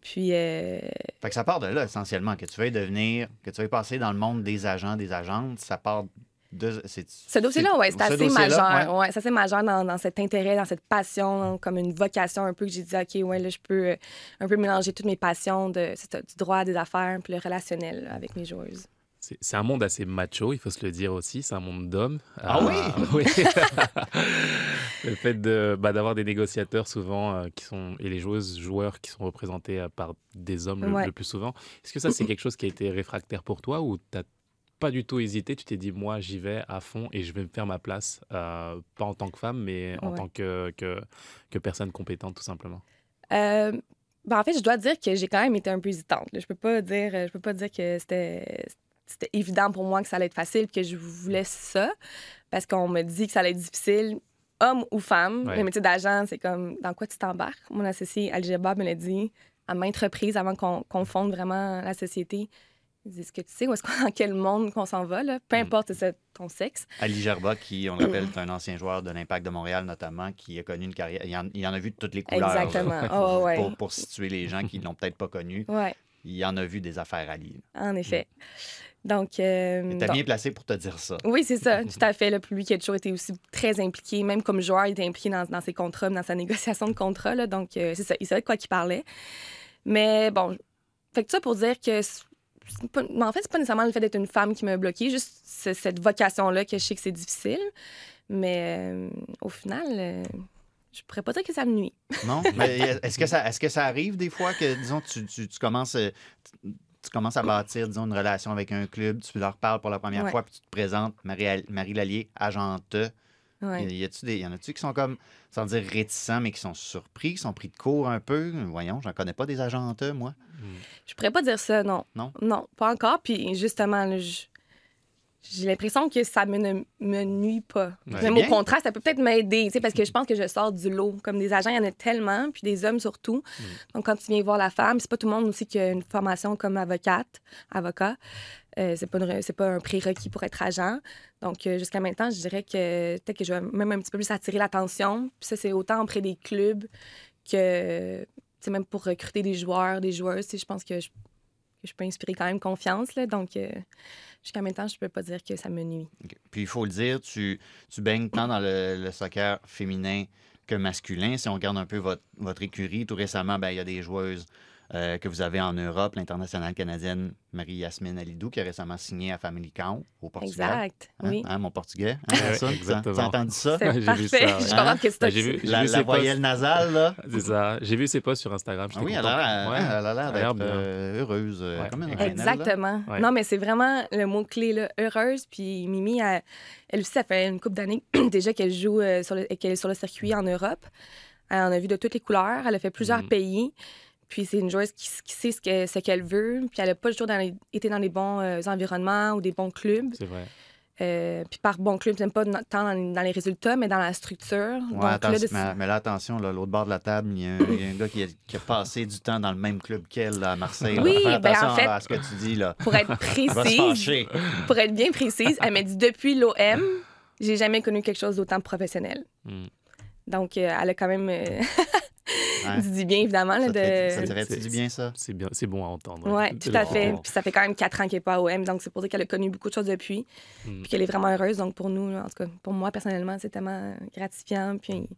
Puis, euh, Fait que ça part de là, essentiellement, que tu veuilles devenir, que tu veuilles passer dans le monde des agents, des agentes, ça part de... c'est- Ce dossier-là, oui, c'est ce assez majeur. ouais. Ouais. c'est assez majeur dans, dans cet intérêt, dans cette passion, comme une vocation un peu que j'ai dit, OK, ouais, là, je peux euh, un peu mélanger toutes mes passions de, du droit, des affaires, puis le relationnel là, avec mes joueuses. C'est un monde assez macho, il faut se le dire aussi. C'est un monde d'hommes. Ah oui? oui Le fait de, bah, d'avoir des négociateurs souvent euh, qui sont, et les joueuses, joueurs qui sont représentés euh, par des hommes le, Ouais. le plus souvent. Est-ce que ça, c'est quelque chose qui a été réfractaire pour toi ou tu pas du tout hésité? Tu t'es dit, moi, j'y vais à fond et je vais me faire ma place, euh, pas en tant que femme, mais en Ouais. tant que, que, que personne compétente, tout simplement? Euh, ben, en fait, je dois dire que j'ai quand même été un peu hésitante. là. Je peux pas dire, je peux pas dire que c'était c'était évident pour moi que ça allait être facile que je voulais ça parce qu'on me dit que ça allait être difficile, homme ou femme. Ouais. Le métier d'agent, c'est comme dans quoi tu t'embarques? Mon associé Algeba me l'a dit à maintes reprises avant qu'on fonde vraiment la société. Il dit, est-ce que tu sais où est-ce qu'on, dans quel monde qu'on s'en va, là? peu Mm. importe ton sexe. Ali Gerba, qui, on le rappelle, est un ancien joueur de l'Impact de Montréal, notamment, qui a connu une carrière. Il en, il en a vu de toutes les couleurs. Exactement. Pour, Oh, ouais. pour, pour situer les gens qui ne l'ont peut-être pas connu, Ouais, il en a vu des affaires Ali. en effet. Donc, euh, T'es bien placé pour te dire ça. Oui, c'est ça, tout à fait. Là. Puis lui qui a toujours été aussi très impliqué, même comme joueur, il était impliqué dans, dans ses contrats, dans sa négociation de contrat. Là. Donc, euh, c'est ça, il savait de quoi qu'il parlait. Mais bon, fait que ça pour dire que. pas- mais en fait, c'est pas nécessairement le fait d'être une femme qui m'a bloqué, juste ce- cette vocation-là que je sais que c'est difficile. Mais euh, au final, euh, je pourrais pas dire que ça me nuit. Non? Mais est-ce que, ça, est-ce que ça arrive des fois que, disons, tu, tu, tu commences, tu, commences à bâtir, disons, une relation avec un club, tu leur parles pour la première Ouais. fois, puis tu te présentes, Marie, Marie Lallier, agente. Ouais. Y, a-tu des, y en a-tu qui sont comme, sans dire réticents, mais qui sont surpris, qui sont pris de court un peu? Voyons, j'en connais pas des agentes, moi. Je pourrais pas dire ça, non. Non? Non, pas encore. Puis justement, là, je- j'ai l'impression que ça me, ne me nuit pas. Ouais. Même au contraire, ça peut peut-être m'aider, tu sais, parce que je pense que je sors du lot. Comme des agents, il y en a tellement, puis des hommes surtout. Donc, quand tu viens voir la femme, c'est pas tout le monde aussi qui a une formation comme avocate, avocat. Euh, c'est pas, une- pas un prérequis pour être agent. Donc, euh, jusqu'à maintenant, je dirais que peut-être que je vais même un petit peu plus attirer l'attention. Puis ça, c'est autant auprès des clubs que, tu sais, même pour recruter des joueurs, des joueuses. tu sais, Je pense que je, que je peux inspirer quand même confiance. Là, donc, euh, jusqu'à maintenant, je peux pas dire que ça me nuit. Puis il faut le dire, tu, tu baignes tant dans le, soccer féminin que masculin. Si on regarde un peu votre, votre écurie, tout récemment, ben, il y a des joueuses euh, que vous avez en Europe, l'internationale canadienne Marie-Yasmine Alidou, qui a récemment signé à Family Count au Portugal. Exact. Hein, Oui. hein, mon portugais. Hein, Hassan? exactement. Tu as entendu ça? C'est j'ai vu parfait. ça, ouais. Je que c'est qui- vu, j'ai La, vu la voyelle posts. nasale, là. C'est ça. J'ai vu ses posts sur Instagram. Ah oui, elle a l'air l'air d'être euh, heureuse, euh, Ouais. comme une reine, elle, là. Exactement. Ouais. Non, mais c'est vraiment le mot-clé, là, heureuse. Puis Mimi, elle, elle aussi, ça fait une couple d'années déjà qu'elle joue euh, sur le, qu'elle est sur le circuit en Europe. Elle en a vu de toutes les couleurs. Elle a fait plusieurs Mhm. pays. Puis c'est une joueuse qui, qui sait ce que- ce qu'elle veut. Puis elle n'a pas toujours dans les- été dans les bons euh, environnements ou des bons clubs. C'est vrai. Euh, puis par bon club, j'aime pas tant dans les, dans les résultats, mais dans la structure. Ouais, Donc, attention, là, de- mais, mais là, attention, l'autre bord de la table, il y, a un, il y a un gars qui a, qui a passé du temps dans le même club qu'elle à Marseille. Oui, ben, en fait- à ce que tu dis, là. pour être précise, pour être bien précise, elle m'a dit depuis l'OM, j'ai jamais connu quelque chose d'autant professionnel. Mm. Donc, euh, elle a quand même dit du bien, évidemment. Là, Ça te fait- de... ça te fait C'est- du bien, ça? C'est bien, c'est bon à entendre. Oui, tout à fait. Puis ça fait quand même quatre ans qu'elle n'est pas à OM, donc c'est pour dire qu'elle a connu beaucoup de choses depuis, Mm. puis qu'elle est vraiment heureuse. Donc pour nous, là, en tout cas, pour moi personnellement, c'est tellement gratifiant. Puis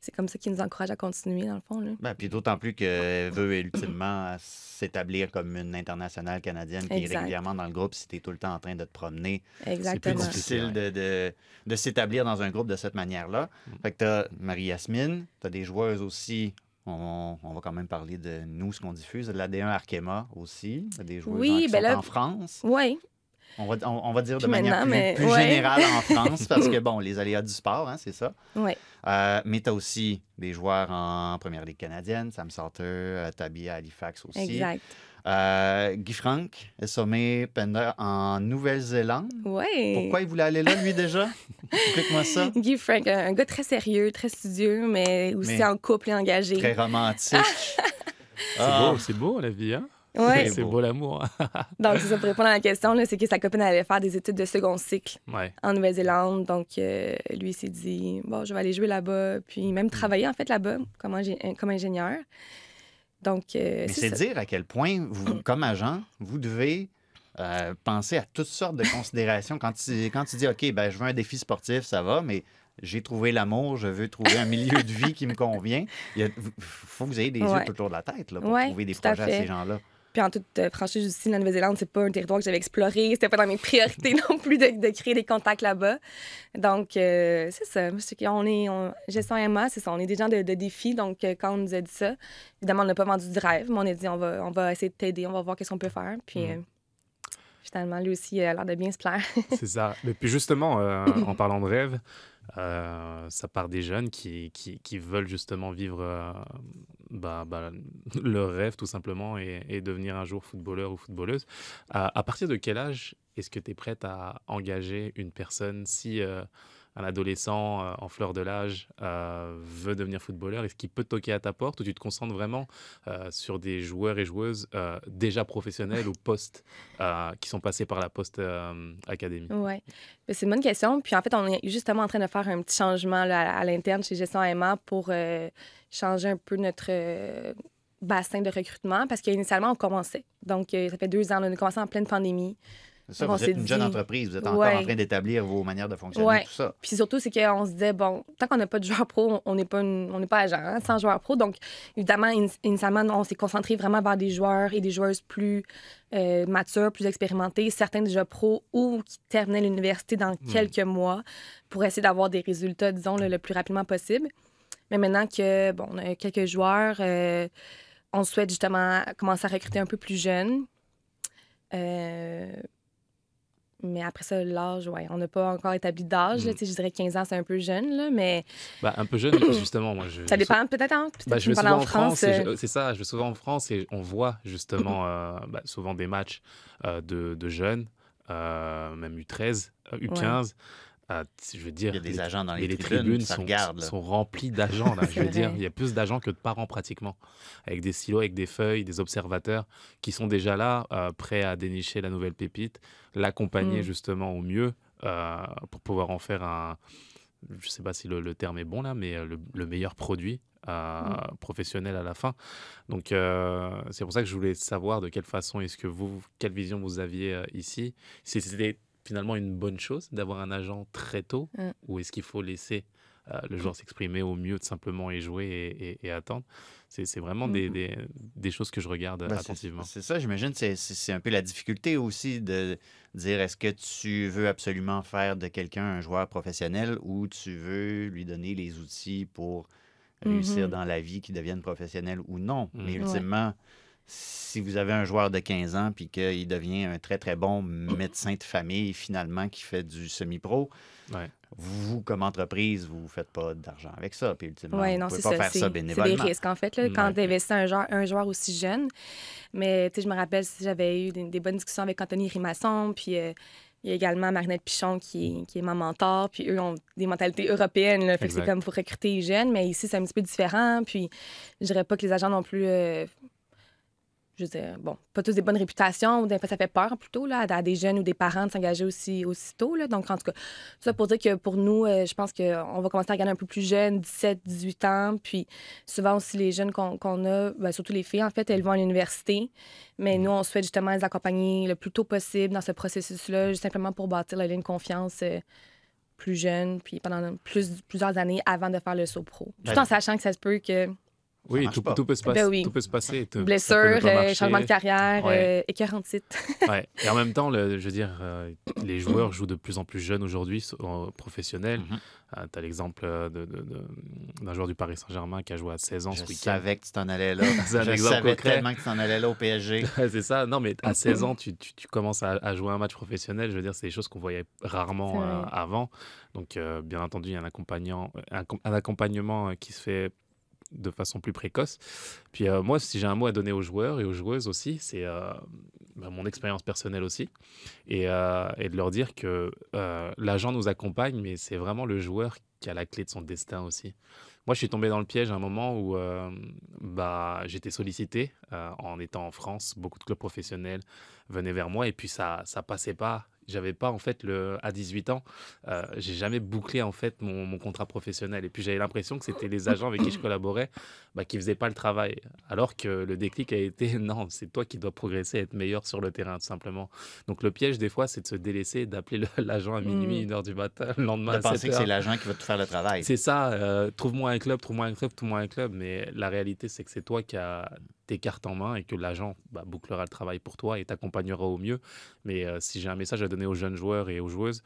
c'est comme ça qui nous encourage à continuer, dans le fond. Là. Ben, puis d'autant plus qu'elle veut ultimement s'établir comme une internationale canadienne qui est régulièrement dans le groupe. Si tu es tout le temps en train de te promener, c'est Exactement. plus difficile de, de, de s'établir dans un groupe de cette manière-là. Fait que tu as Marie-Yasmine, tu as des joueuses aussi. On, on va quand même parler de nous, ce qu'on diffuse, de l'AD1 Arkema aussi. Des Oui, qui ben sont là- en France. Oui, On va, on, on va dire de manière plus, mais- plus ouais. générale en France, parce que, bon, les aléas du sport, hein, c'est ça. oui. Euh, mais tu as aussi des joueurs en Première Ligue canadienne, Sam Salter, euh, Tabia Halifax aussi. Exact. Euh, Guy Frank est sommé Pender en Nouvelle-Zélande. Oui. Pourquoi il voulait aller là, lui, déjà? Explique-moi ça. Guy Frank, un gars très sérieux, très studieux, mais aussi Mais- en couple et engagé. Très romantique. C'est Ah. beau, c'est beau la vie, hein? Ouais. C'est beau. beau l'amour. Donc, c'est ça, pour répondre à la question, c'est que sa copine allait faire des études de second cycle ouais. en Nouvelle-Zélande. Donc, euh, lui, il s'est dit, bon, je vais aller jouer là-bas, puis même travailler, en fait, là-bas comme, ingé- comme ingénieur. Donc, euh, Mais c'est dire à quel point, vous, comme agent, vous devez euh, penser à toutes sortes de considérations. Quand tu, quand tu dis, OK, ben, je veux un défi sportif, ça va, mais j'ai trouvé l'amour, je veux trouver un milieu de vie qui me convient. Il faut que vous ayez des yeux tout autour de la tête là, pour Ouais, trouver des à projets à, ces gens-là. Puis en toute euh, franchise aussi, la Nouvelle-Zélande, c'est pas un territoire que j'avais exploré. C'était pas dans mes priorités non plus de, de créer des contacts là-bas. Donc, euh, c'est ça. Qu'on est... On, gestion MA, c'est ça. On est des gens de, de défi. Donc, euh, quand on nous a dit ça, évidemment, on n'a pas vendu du rêve, mais on a dit, on va, on va essayer de t'aider, on va voir qu'est-ce qu'on peut faire. Puis... Euh, Finalement, lui aussi, il a l'air de bien se plaire. C'est ça. Mais puis justement, euh, en parlant de rêve, euh, ça part des jeunes qui, qui, veulent justement vivre euh, bah, bah, leur rêve tout simplement et, devenir un jour footballeur ou footballeuse. À, à partir de quel âge est-ce que tu es prête à engager une personne si euh, un adolescent euh, en fleur de l'âge euh, veut devenir footballeur Est-ce qu'il peut toquer à ta porte ou tu te concentres vraiment euh, sur des joueurs et joueuses déjà professionnels ou post euh, qui sont passés par la post euh, académie? Oui. C'est une bonne question. Puis en fait, on est justement en train de faire un petit changement là, à, l'interne chez Gestion AMA pour changer un peu notre bassin de recrutement parce qu'initialement, on commençait. Donc, ça fait deux ans, là, on a commencé en pleine pandémie. Ça, vous êtes une jeune entreprise, vous êtes encore Ouais. en train d'établir vos manières de fonctionner, Ouais. tout ça. Puis surtout, c'est qu'on se disait, bon, tant qu'on n'a pas de joueur pro, on- n'est pas, une- on n'est pas agent, hein, sans joueur pro. Donc, évidemment, in- initialement, on s'est concentré vraiment vers des joueurs et des joueuses plus euh, matures, plus expérimentés, certains déjà pros ou qui terminaient l'université dans quelques mois pour essayer d'avoir des résultats, disons, le, le plus rapidement possible. Mais maintenant que, bon, on a quelques joueurs, euh, on souhaite justement commencer à recruter un peu plus jeunes. Euh, mais après ça, l'âge, ouais, on n'a pas encore établi d'âge. Mm. Sais, Je dirais 15 ans, c'est un peu jeune, là, mais Bah, un peu jeune, justement. Moi, je, ça dépend peut-être. Hein? Bah, je vais souvent en France, euh, c'est ça, je vais souvent en France et on voit justement euh, bah, souvent des matchs euh, de, de jeunes, même U13, euh, U15. Euh, je veux dire, Il y a des les- agents dans mais les, les tribunes, tribunes sont, regarde. sont remplies d'agents. Je veux dire, il y a plus d'agents que de parents pratiquement, avec des stylos, avec des feuilles, des observateurs qui sont déjà là, euh, prêts à dénicher la nouvelle pépite, l'accompagner Mm. justement au mieux euh, pour pouvoir en faire un, je sais pas si le, le terme est bon là, mais le, le meilleur produit euh, professionnel à la fin. Donc euh, c'est pour ça que je voulais savoir de quelle façon est-ce que vous, quelle vision vous aviez euh, ici. Si c'était finalement une bonne chose d'avoir un agent très tôt, Mm. ou est-ce qu'il faut laisser euh, le joueur s'exprimer au mieux de simplement y jouer et, et- et attendre? C'est vraiment des, Mhm. des, des choses que je regarde Ben, c'est- attentivement. C'est ça, j'imagine. C'est un peu la difficulté aussi de dire est-ce que tu veux absolument faire de quelqu'un un joueur professionnel ou tu veux lui donner les outils pour réussir Mhm. dans la vie, qu'il devienne professionnel ou non? Mais Ouais. Si vous avez un joueur de 15 ans puis qu'il devient un très, très bon médecin de famille finalement qui fait du semi-pro, Ouais. vous, comme entreprise, vous ne faites pas d'argent avec ça. Puis ultimement, vous non, pouvez pas ça. faire ça c'est des bénévolement. risques, en fait, là, quand Ouais. tu investis un joueur, un joueur aussi jeune. Mais, tu sais, je me rappelle, si j'avais eu des, des bonnes discussions avec Anthony Rimasson, puis euh, il y a également Marinette Pichon qui, est- qui est ma mentor, puis eux ont des mentalités européennes, là, fait que c'est comme pour recruter les jeunes, mais ici, c'est un petit peu différent, puis je dirais pas que les agents non plus... euh, je veux dire, bon, pas tous des bonnes réputations, ça fait peur plutôt là, à des jeunes ou des parents de s'engager aussi aussitôt. Là. Donc, en tout cas, tout ça pour dire que pour nous, euh, je pense qu'on va commencer à regarder un peu plus jeunes, 17, 18 ans. Puis souvent aussi, les jeunes qu'on a, ben, surtout les filles, en fait, elles vont à l'université. Mais nous, on souhaite justement les accompagner le plus tôt possible dans ce processus-là, simplement pour bâtir la ligne de confiance euh, plus jeune, puis pendant plus, plusieurs années avant de faire le saut pro. Tout Ben, en sachant que ça se peut que Oui, marche tout, pas. tout peut se Ben passer. oui. Tout peut se passer. et blessure, euh, marcher. changement de carrière, Ouais. euh, site. Ouais. Et en même temps, le- je veux dire, euh, les joueurs jouent de plus en plus jeunes aujourd'hui, so- euh, professionnels. Mhm. tu as l'exemple euh, d'un joueur du Paris Saint-Germain qui a joué à 16 ans Je ce week-end. savais que tu t'en allais là. C'est un Je exemple savais concret. tellement que tu t'en allais là au PSG. C'est ça. Non, mais à 16 ans, tu, tu- tu commences à, à jouer un match professionnel. Je veux dire, c'est des choses qu'on voyait rarement euh, avant. Donc, euh, bien entendu, il y a un, accompagnant, un, com- un accompagnement euh, qui se fait de façon plus précoce. Puis euh, moi, si j'ai un mot à donner aux joueurs et aux joueuses aussi, c'est euh, bah, mon expérience personnelle aussi. Et, euh, et de leur dire que l'agent nous accompagne, mais c'est vraiment le joueur qui a la clé de son destin aussi. Moi, je suis tombé dans le piège à un moment où bah, j'étais sollicité en étant en France. Beaucoup de clubs professionnels venaient vers moi et puis ça ça passait pas. J'avais pas en fait le à 18 ans, euh, j'ai jamais bouclé en fait mon, mon contrat professionnel et puis j'avais l'impression que c'était les agents avec qui je collaborais bah, qui faisaient pas le travail. Alors que le déclic a été non, c'est toi qui dois progresser, être meilleur sur le terrain tout simplement. Donc le piège des fois c'est de se délaisser, d'appeler le- l'agent à minuit, Mm. une heure du matin, le lendemain De penser 7 que c'est l'agent qui va tout faire le travail. C'est ça, euh, trouve-moi un club, trouve-moi un club, trouve-moi un club. Mais la réalité, c'est que c'est toi qui as tes cartes en main et que l'agent bah, bouclera le travail pour toi et t'accompagnera au mieux. Mais euh, si j'ai un message à donner aux jeunes joueurs et aux joueuses,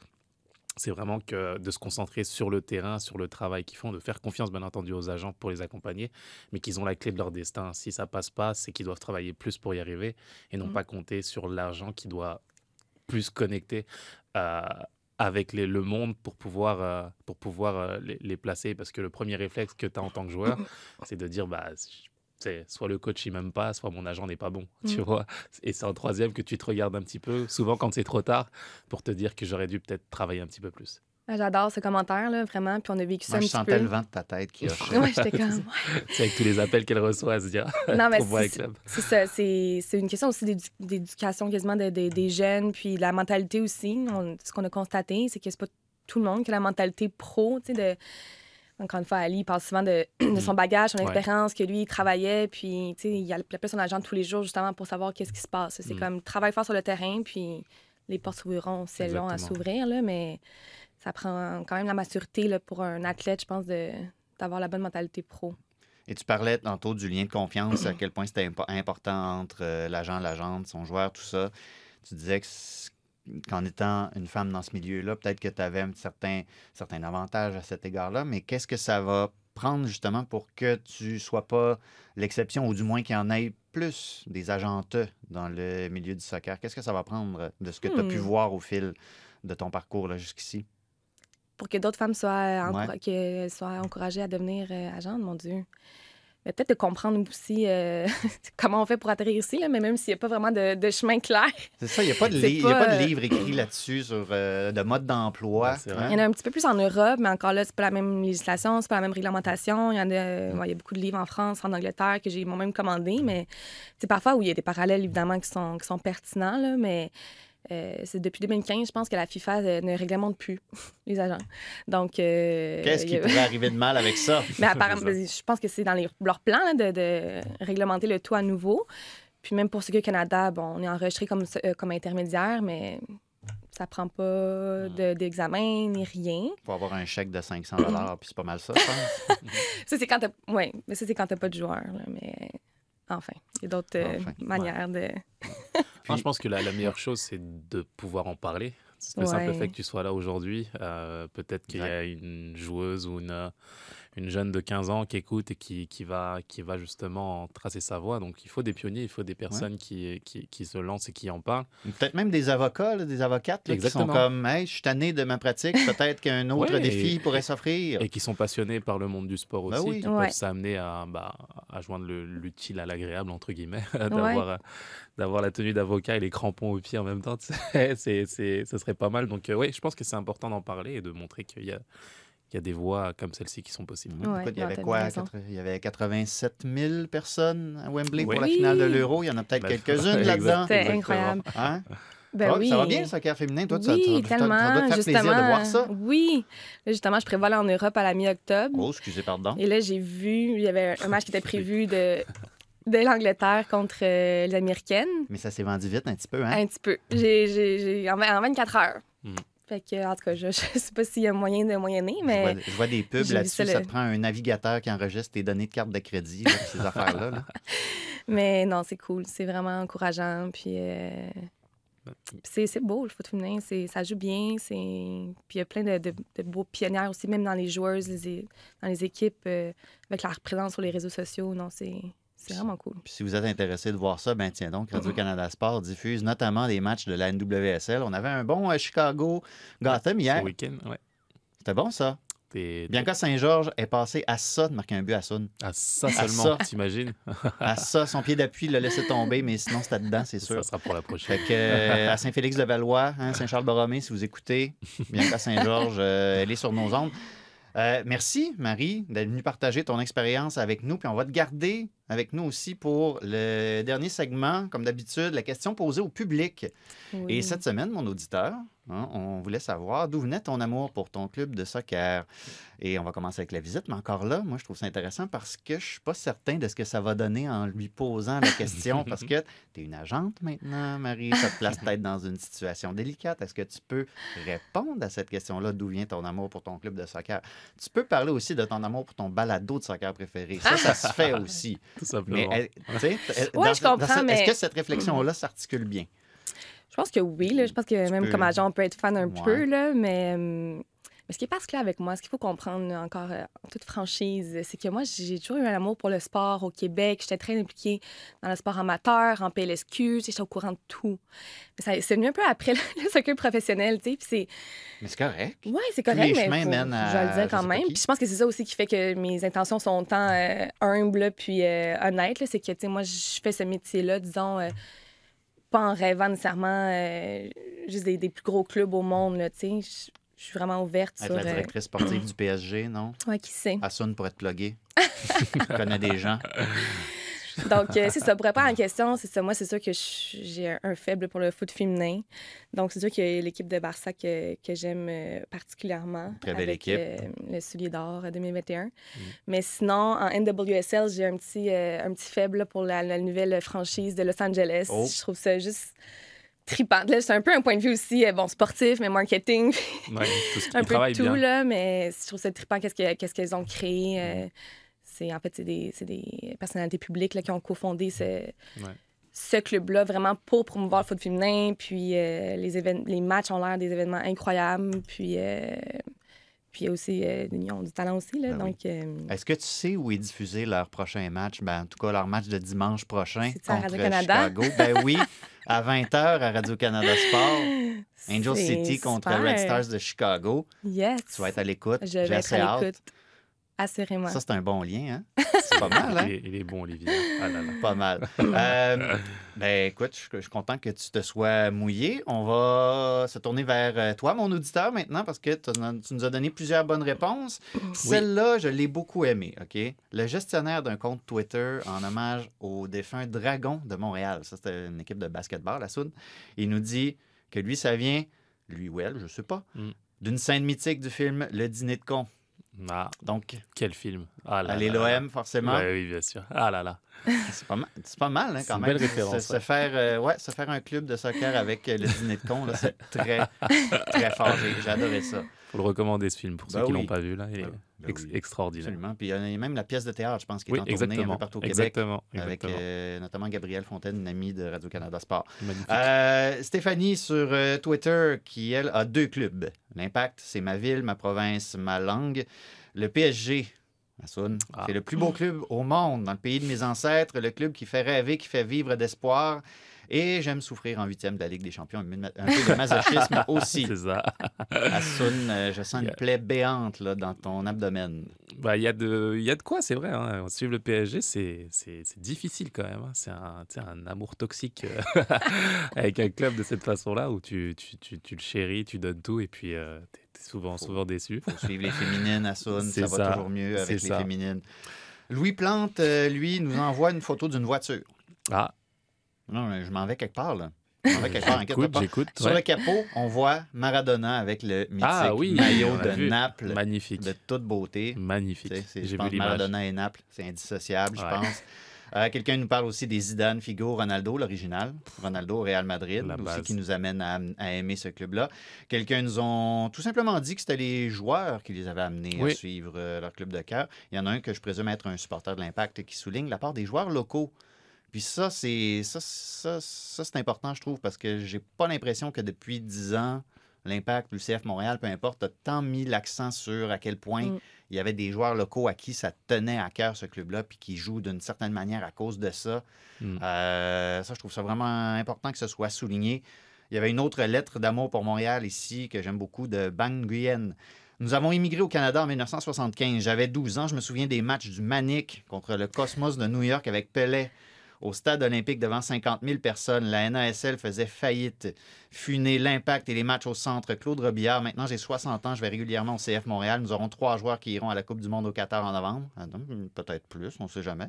c'est vraiment que de se concentrer sur le terrain, sur le travail qu'ils font, de faire confiance bien entendu aux agents pour les accompagner, mais qu'ils ont la clé de leur destin. Si ça passe pas, c'est qu'ils doivent travailler plus pour y arriver et non Mhm. pas compter sur l'argent qui doit plus connecter euh, avec les- le monde pour pouvoir, euh, pour pouvoir euh, les, les placer. Parce que le premier réflexe que tu as en tant que joueur, c'est de dire bah, c'est soit le coach il m'aime pas, soit mon agent n'est pas bon, tu Mm. vois. Et c'est en troisième que tu te regardes un petit peu, souvent quand c'est trop tard, pour te dire que j'aurais dû peut-être travailler un petit peu plus. Ah, J'adore ce commentaire, là, vraiment. Puis on a vécu ça Moi, un je petit sentais peu. le vent de ta tête qui hochait. Ouais, j'étais comme. C'est avec tous les appels qu'elle reçoit à se dire Non, mais c'est club. c'est ça. C'est une question aussi d'édu- d'éducation quasiment de- de- des jeunes, puis la mentalité aussi. On- ce qu'on a constaté, c'est que c'est pas tout le monde qui a la mentalité pro, tu sais, de... Encore une fois, Ali il parle souvent de, de son bagage, son Ouais. expérience, que lui, il travaillait, puis, tu sais, il appelait son agent tous les jours, justement, pour savoir qu'est-ce qui se passe. C'est Mm. comme, travaille fort sur le terrain, puis les portes s'ouvriront elles ont à s'ouvrir, là, mais ça prend quand même la maturité, là, pour un athlète, je pense, de d'avoir la bonne mentalité pro. Et tu parlais tantôt du lien de confiance, à quel point c'était impo- important entre euh, l'agent, l'agente, son joueur, tout ça. Tu disais que qu'en étant une femme dans ce milieu-là, peut-être que tu avais un certain, certain avantage à cet égard-là, mais qu'est-ce que ça va prendre justement pour que tu sois pas l'exception, ou du moins qu'il y en ait plus des agentes dans le milieu du soccer? Qu'est-ce que ça va prendre de ce que tu as pu Hmm. voir au fil de ton parcours jusqu'ici? pour que d'autres femmes soient, Ouais. soient encouragées à devenir euh, agentes, mon Dieu. Peut-être de comprendre aussi euh, comment on fait pour atterrir ici, là, mais même s'il n'y a pas vraiment de, de chemin clair. C'est ça, il n'y a, pas de li- y a pas, pas de euh, livre écrit là-dessus sur euh, de mode d'emploi. Ouais, c'est vrai. hein? Il y en a un petit peu plus en Europe, mais encore là, c'est pas la même législation, c'est pas la même réglementation. Il y en a, ouais, il y a beaucoup de livres en France, en Angleterre que j'ai moi-même commandé, mais c'est parfois où il y a des parallèles évidemment qui sont, qui sont pertinents, là, mais euh, c'est depuis 2015, je pense que la FIFA euh, ne réglemente plus les agents. Donc. euh, Qu'est-ce qui pourrait arriver de mal avec ça? Mais apparemment, je pense que c'est dans les- leur plan là, de, de réglementer le tout à nouveau. Puis même pour Sécurité Canada, bon, on est enregistré comme, comme intermédiaire, mais ça prend pas de- d'examen ni rien. Pour avoir un chèque de 500 puis c'est pas mal ça, je pense. Ça, c'est quand t'as... Ouais, mais ça, c'est quand t'as pas de joueur, là, mais... Enfin, il y a d'autres Enfin, manières de... Moi, je pense que la, la meilleure chose, c'est de pouvoir en parler. C'est le simple Ouais. fait que tu sois là aujourd'hui. euh, Peut-être qu'il y a une joueuse ou une, euh, une jeune de 15 ans qui écoute et qui, qui, va, qui va justement tracer sa voie. Donc, il faut des pionniers, il faut des personnes qui, qui, qui se lancent et qui en parlent. Peut-être même des avocats, là, des avocates là, qui sont Exactement. comme Hey, je suis tanné de ma pratique, peut-être qu'un autre Ouais, défi et- pourrait s'offrir. Et qui sont passionnés par le monde du sport Ben aussi, oui. qui Ouais. peuvent s'amener à, bah, à joindre le- l'utile à l'agréable, entre guillemets, d'avoir euh, d'avoir la tenue d'avocat et les crampons aux pieds en même temps. c'est, c'est, ce serait pas mal. Donc, oui, je pense que c'est important d'en parler et de montrer qu'il y a, il y a des voies comme celle-ci qui sont possibles. Ouais, Écoute, il y avait quoi? Il y avait 87 000 personnes à Wembley Oui. pour la finale de l'Euro. Il y en a peut-être Ben, quelques-unes là-dedans. C'était incroyable. Hein? Ben ça, va, oui. ça va bien, le soccer féminin? Toi, ça- oui, ça, ça- ça tellement. doit te faire justement, plaisir de voir ça. Oui. Là, justement, je prévois aller en Europe à la mi-octobre. Oh, excusez, pardon. Et là, j'ai vu, il y avait un match qui était prévu de, de l'Angleterre contre euh, les Américaines. Mais ça s'est vendu vite un petit peu, hein? Un petit peu. J'ai, j'ai, j'ai- en, en 24 heures. Mhm. Fait que, en tout cas, je, je sais pas s'il y a moyen de moyenner, Je mais vois, je vois des pubs là-dessus. ça, le- te prend un navigateur qui enregistre tes données de carte de crédit, là, ces affaires-là. là. Mais non, c'est cool. C'est vraiment encourageant. Puis euh, c'est, beau, le foot féminin. Ça joue bien. Puis il y a plein de, de, de beaux pionnières aussi, même dans les joueuses, les dans les équipes, euh, avec leur présence sur les réseaux sociaux. Non, c'est, c'est vraiment cool. Puis si vous êtes intéressé de voir ça, ben tiens donc, Radio-Canada Sport diffuse notamment des matchs de la NWSL. On avait un bon euh, Chicago-Gotham hier. Ce week-end, ouais. C'était bon, ça? Bianca Saint-Georges est passée à ça de marquer un but à Sun. À ça À seulement, ça. t'imagines? À ça, son pied d'appui l'a laissé tomber, mais sinon, c'était dedans, c'est sûr. Ça sera pour la prochaine. Fait que, euh, à Saint-Félix-de-Valois, hein, Saint-Charles-Borromée, si vous écoutez, Bianca Saint-Georges, euh, elle est sur nos ondes. Euh, merci, Marie, d'être venue partager ton expérience avec nous. Puis on va te garder avec nous aussi pour le dernier segment, comme d'habitude, la question posée au public. Oui. Et cette semaine, mon auditeur, hein, on voulait savoir d'où venait ton amour pour ton club de soccer. Et on va commencer avec la visite, mais encore là, moi, je trouve ça intéressant parce que je suis pas certain de ce que ça va donner en lui posant la question. parce que tu es une agente maintenant, Marie, ça te place peut-être dans une situation délicate. Est-ce que tu peux répondre à cette question-là, d'où vient ton amour pour ton club de soccer? Tu peux parler aussi de ton amour pour ton balado de soccer préféré. Ça, ça se fait aussi. Tout Mais, simplement. Ouais, dans- je comprends, cette- Est-ce mais- que cette réflexion-là s'articule bien? Je pense que oui. Là. Je pense que même peux- comme agent, on peut être fan un Ouais. peu, là, mais, hum, mais ce qui est particulier avec moi, ce qu'il faut comprendre encore euh, en toute franchise, c'est que moi, j'ai toujours eu un amour pour le sport au Québec. J'étais très impliquée dans le sport amateur, en PLSQ, j'étais au courant de tout. Mais ça- c'est venu un peu après le, le soccer professionnel, tu sais, puis c'est... Mais c'est correct. Ouais, c'est Tous correct, les mais chemins faut- mènent à je vais le dire quand même. Puis je pense que c'est ça aussi qui fait que mes intentions sont tant euh, humbles puis euh, honnêtes. C'est que, tu sais, moi, je fais ce métier-là, disons, pas en rêvant nécessairement euh, juste des, des plus gros clubs au monde, là, tu sais. Je- Je suis vraiment ouverte Être sur... la euh, directrice sportive du PSG, non? ouais, qui sait? Assun pour être plugué. Je connais des gens. Donc, euh, c'est ça. Pour répondre à la question, c'est ça. Moi, c'est sûr que j'ai un, faible pour le foot féminin. Donc, c'est sûr a l'équipe de Barça que, que j'aime euh, particulièrement. Très belle avec, équipe. euh, le soulier d'or euh, 2021. Mais sinon, en NWSL, j'ai un petit, euh, un petit faible pour la, la nouvelle franchise de Los Angeles. Oh. Je trouve ça juste trippant. Là, c'est un peu un point de vue aussi, euh, bon, sportif, mais marketing, Ouais, tout ce qui un peu de tout, bien. là. Mais je trouve ça trippant qu'est-ce que- qu'est-ce qu'elles ont créé. euh, c'est en fait c'est des, personnalités publiques là, qui ont cofondé ce, ce club-là vraiment pour promouvoir le foot féminin. Puis euh, les, les matchs ont l'air des événements incroyables. Puis euh, puis il y a aussi euh, ils ont du talent aussi là. Ben donc euh, Est-ce que tu sais où est diffusé leur prochain match? Ben, en tout cas, leur match de dimanche prochain contre? Chicago. Ben oui, à 20h à Radio-Canada Sport. Angel City contre super. Red Stars de Chicago. Yes. Tu vas être à l'écoute. Je vais être à l'écoute. Assurément. Ça, c'est un bon lien, hein? C'est pas mal, hein? Il est, il est bon, Olivier. Ah là là. Pas mal. Euh, ben écoute, je, je suis content que tu te sois mouillé. On va se tourner vers euh, toi, mon auditeur, maintenant, parce que tu nous as donné plusieurs bonnes réponses. Celle-là, je l'ai beaucoup aimée, OK? Le gestionnaire d'un compte Twitter en hommage au défunt Dragon de Montréal. Ça, c'était une équipe de basketball, la Soud. Il nous dit que lui, ça vient, lui ou elle, je sais pas, Mm. d'une scène mythique du film Le Dîner de con. Ah, Donc, quel film. Ah là allez là là. l'OM, forcément. Ouais, oui, bien sûr. Ah là là. C'est pas mal, c'est pas mal hein, C'est quand une même. belle référence, Se, se ouais. faire, euh, ouais, se faire un club de soccer avec euh, le dîner de con, là, c'est très, très fort. J'ai, j'ai adoré ça. Faut le recommander ce film pour ceux qui oui. l'ont pas vu là. Il est ex- oui. extraordinaire. Absolument. Puis il y a même la pièce de théâtre, je pense, qui est Oui, en tournée un peu partout au Québec. Exactement. Avec euh, notamment Gabrielle Fontaine, une amie de Radio-Canada Sport. Euh, Stéphanie sur euh, Twitter, qui, elle, a deux clubs. L'Impact, c'est ma ville, ma province, ma langue. Le PSG, Ah. c'est le plus beau club au monde, dans le pays de mes ancêtres, le club qui fait rêver, qui fait vivre d'espoir. Et j'aime souffrir en huitième de la Ligue des Champions. Un peu de masochisme aussi. C'est ça. Assoun, euh, je sens une plaie béante là, dans ton abdomen. Bah, il y, a de- y a de quoi, c'est vrai. Hein. Suivre le PSG, c'est difficile quand même. hein. C'est un, un amour toxique euh, avec un club de cette façon-là où tu, tu, tu, tu le chéris, tu donnes tout et puis euh, tu es, souvent, Faut- souvent déçu. faut suivre les féminines à ça va toujours mieux avec les ça. féminines. Louis Plante, euh, lui, nous envoie une photo d'une voiture. Ah, Non, je m'en vais quelque part, là. J'écoute. Sur ouais. le capot, on voit Maradona avec le mythique Ah oui, maillot a de. Naples Magnifique. de toute beauté. Magnifique. C'est- Je pense vu. Maradona et Naples, c'est indissociable, je pense. Euh, Quelqu'un nous parle aussi des Zidane, Figo, Ronaldo, l'original. Ronaldo au Real Madrid, aussi qui nous amène à, à aimer ce club-là. Quelqu'un nous ont tout simplement dit que c'était les joueurs qui les avaient amenés à Oui. suivre euh, leur club de cœur. Il y en a un que je présume être un supporter de l'Impact qui souligne la part des joueurs locaux. Puis ça, c'est ça, ça, ça, c'est important, je trouve, parce que j'ai pas l'impression que depuis 10 ans, l'Impact ou le CF Montréal, peu importe, a tant mis l'accent sur à quel point Mm. il y avait des joueurs locaux à qui ça tenait à cœur ce club-là, puis qui jouent d'une certaine manière à cause de ça. Mm. Euh, ça, je trouve ça vraiment important que ce soit souligné. Il y avait une autre lettre d'amour pour Montréal ici que j'aime beaucoup de Bang Nguyen. Nous avons immigré au Canada en 1975. J'avais 12 ans. Je me souviens des matchs du Manic contre le Cosmos de New York avec Pelé au stade olympique devant 50 000 personnes. La NASL faisait faillite. Fut né l'impact et les matchs au centre. Claude Robillard, maintenant j'ai 60 ans, je vais régulièrement au CF Montréal. Nous aurons trois joueurs qui iront à la Coupe du Monde au Qatar en novembre. Ah Peut-être plus, on ne sait jamais.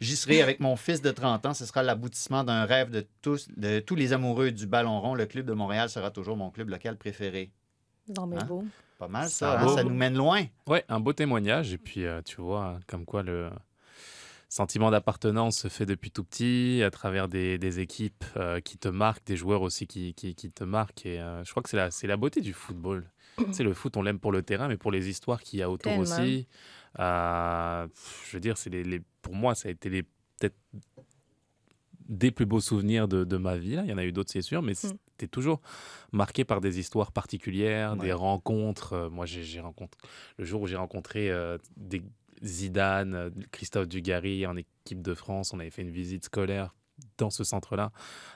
J'y serai avec mon fils de 30 ans. Ce sera l'aboutissement d'un rêve de tous, de tous les amoureux du ballon rond. Le club de Montréal sera toujours mon club local préféré. Non, mais Hein? beau. Pas mal Ça ça, hein? ça nous mène loin. Ouais, un beau témoignage. Et puis, euh, tu vois, comme quoi le sentiment d'appartenance se fait depuis tout petit, à travers des, des équipes euh, qui te marquent, des joueurs aussi qui, qui, qui te marquent. Et euh, je crois que c'est la, la beauté du football. c'est le foot, on l'aime pour le terrain, mais pour les histoires qu'il y a autour Tellement. aussi. Euh, je veux dire, c'est les, les- pour moi, ça a été les peut-être des plus beaux souvenirs de, de ma vie. là. Il y en a eu d'autres, c'est sûr, mais c'était toujours marqué par des histoires particulières, Ouais. des rencontres. Moi, j'ai rencontré le jour où j'ai rencontré des Zidane, euh, Christophe Dugarry en équipe de France, on avait fait une visite scolaire dans ce centre-là,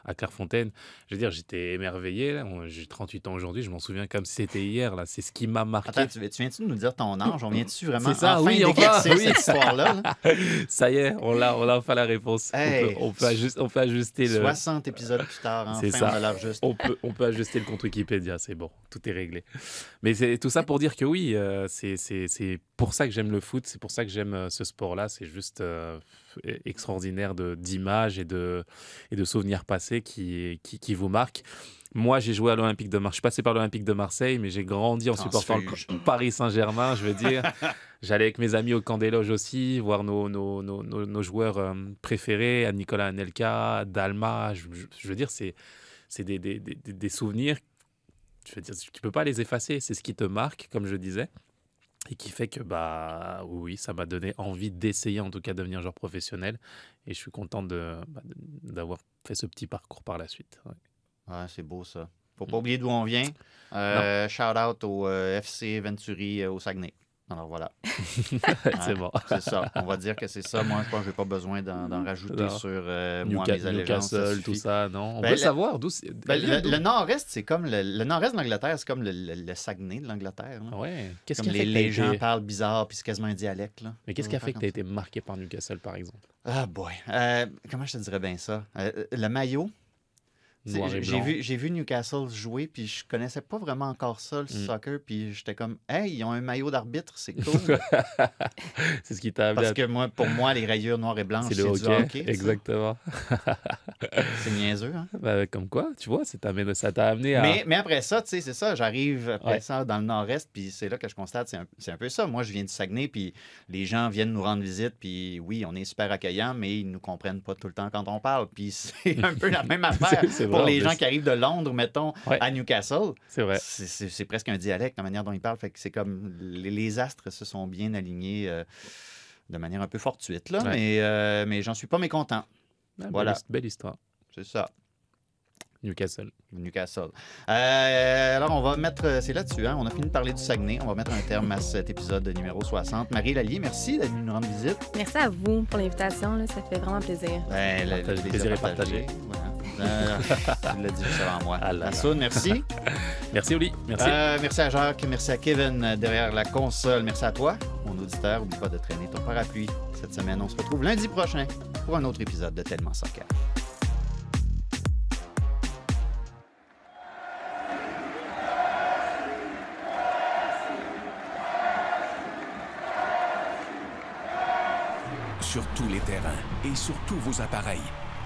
à Clairefontaine. Je veux dire, j'étais émerveillé. On- J'ai 38 ans aujourd'hui, je m'en souviens comme si c'était hier. là. C'est ce qui m'a marqué. Attends, tu, tu viens-tu de nous dire ton âge? On vient-tu vraiment C'est ça, enfin oui, d'éclaircir oui. cette histoire-là? là? Ça y est, on a, on a enfin la réponse. On peut- on, peut, ajust- on peut ajuster le... 60 épisodes plus tard, enfin, C'est ça. on on peut, on peut ajuster le compte Wikipédia, c'est bon, tout est réglé. Mais c'est tout ça pour dire que oui, euh, c'est- c'est c'est pour ça que j'aime le foot, c'est pour ça que j'aime euh, ce sport-là. C'est juste euh, extraordinaire d'images et de, et de souvenirs passés qui, qui, qui vous marquent. Moi, j'ai joué à l'Olympique de Marseille. Je suis passé par l'Olympique de Marseille, mais j'ai grandi en supportant le. Paris Saint-Germain, je veux dire. J'allais avec mes amis au camp des loges aussi, voir nos, nos, nos, nos- joueurs euh, préférés, à Nicolas Anelka, Dalma. Je, je- je veux dire, c'est c'est des, des, des, des souvenirs. Je veux dire, tu peux pas les effacer. C'est ce qui te marque, comme je disais, et qui fait que bah oui, ça m'a donné envie d'essayer, en tout cas, de devenir joueur professionnel. Et je suis content de bah, de- d'avoir fait ce petit parcours par la suite. ouais. Ouais, c'est beau ça. Mm. Faut pas oublier d'où on vient. Euh, shout out au euh, FC Venturi euh, au Saguenay. Alors voilà. c'est bon. C'est ça. On va dire que c'est ça. Moi, je pense que j'ai pas besoin d'en rajouter Non. sur euh, moi, mes allégeances. Newcastle, tout ça, non? On Ben, veut la- savoir d'où c'est. Ben, le, le nord-est, c'est comme le, le nord-est de l'Angleterre, c'est comme le, le- le Saguenay de l'Angleterre. Ouais. Qu'est-ce qui a les, les gens parlent bizarre, puis c'est quasiment un dialecte. Là. Mais qu'est-ce qui a fait que tu as été marqué par Newcastle, par exemple? Ah boy. Euh, comment je te dirais bien ça? Euh, le maillot. J'ai vu, j'ai vu Newcastle jouer, puis je connaissais pas vraiment encore ça, le Mm. soccer, puis j'étais comme, hey, ils ont un maillot d'arbitre, c'est cool. c'est ce qui t'a amené Parce que moi, pour moi, les rayures noires et blanches, C'est le du hockey, hockey. ça. exactement. C'est niaiseux, hein? Bah, comme quoi, tu vois, ça t'a amené, ça t'a amené à... Mais, mais après ça, tu sais, c'est ça, j'arrive après Ouais. ça dans le nord-est, puis c'est là que je constate, c'est un, un peu ça. Moi, je viens du Saguenay, puis les gens viennent nous rendre visite, puis oui, on est super accueillants, mais ils nous comprennent pas tout le temps quand on parle. Puis c'est un peu la même affaire pour les gens qui arrivent de Londres, mettons, Ouais. à Newcastle. C'est vrai. C'est- presque un dialecte, la manière dont ils parlent. Fait que c'est comme les, les astres se sont bien alignés euh, de manière un peu fortuite, là, Ouais. mais, euh, mais j'en suis pas mécontent. Ah, Voilà. Belle, his- belle histoire. C'est ça. Newcastle. Newcastle. Euh, alors, on va mettre. C'est là-dessus, hein? On a fini de parler du Saguenay. On va mettre un terme à cet épisode numéro 60. Marie Lallier, merci d'être venue nous rendre visite. Merci à vous pour l'invitation. Ça fait vraiment plaisir. Ben, le, le plaisir est partagé. Voilà. Euh, tu l'as dit juste avant moi. Ah là là. Assoun, merci. Merci, Oli. Merci. Euh, merci à Jacques, merci à Kevin euh, derrière la console. Merci à toi, mon auditeur. N'oublie pas de traîner ton parapluie. Cette semaine, on se retrouve lundi prochain pour un autre épisode de Tellement Soccer. Sur tous les terrains et sur tous vos appareils.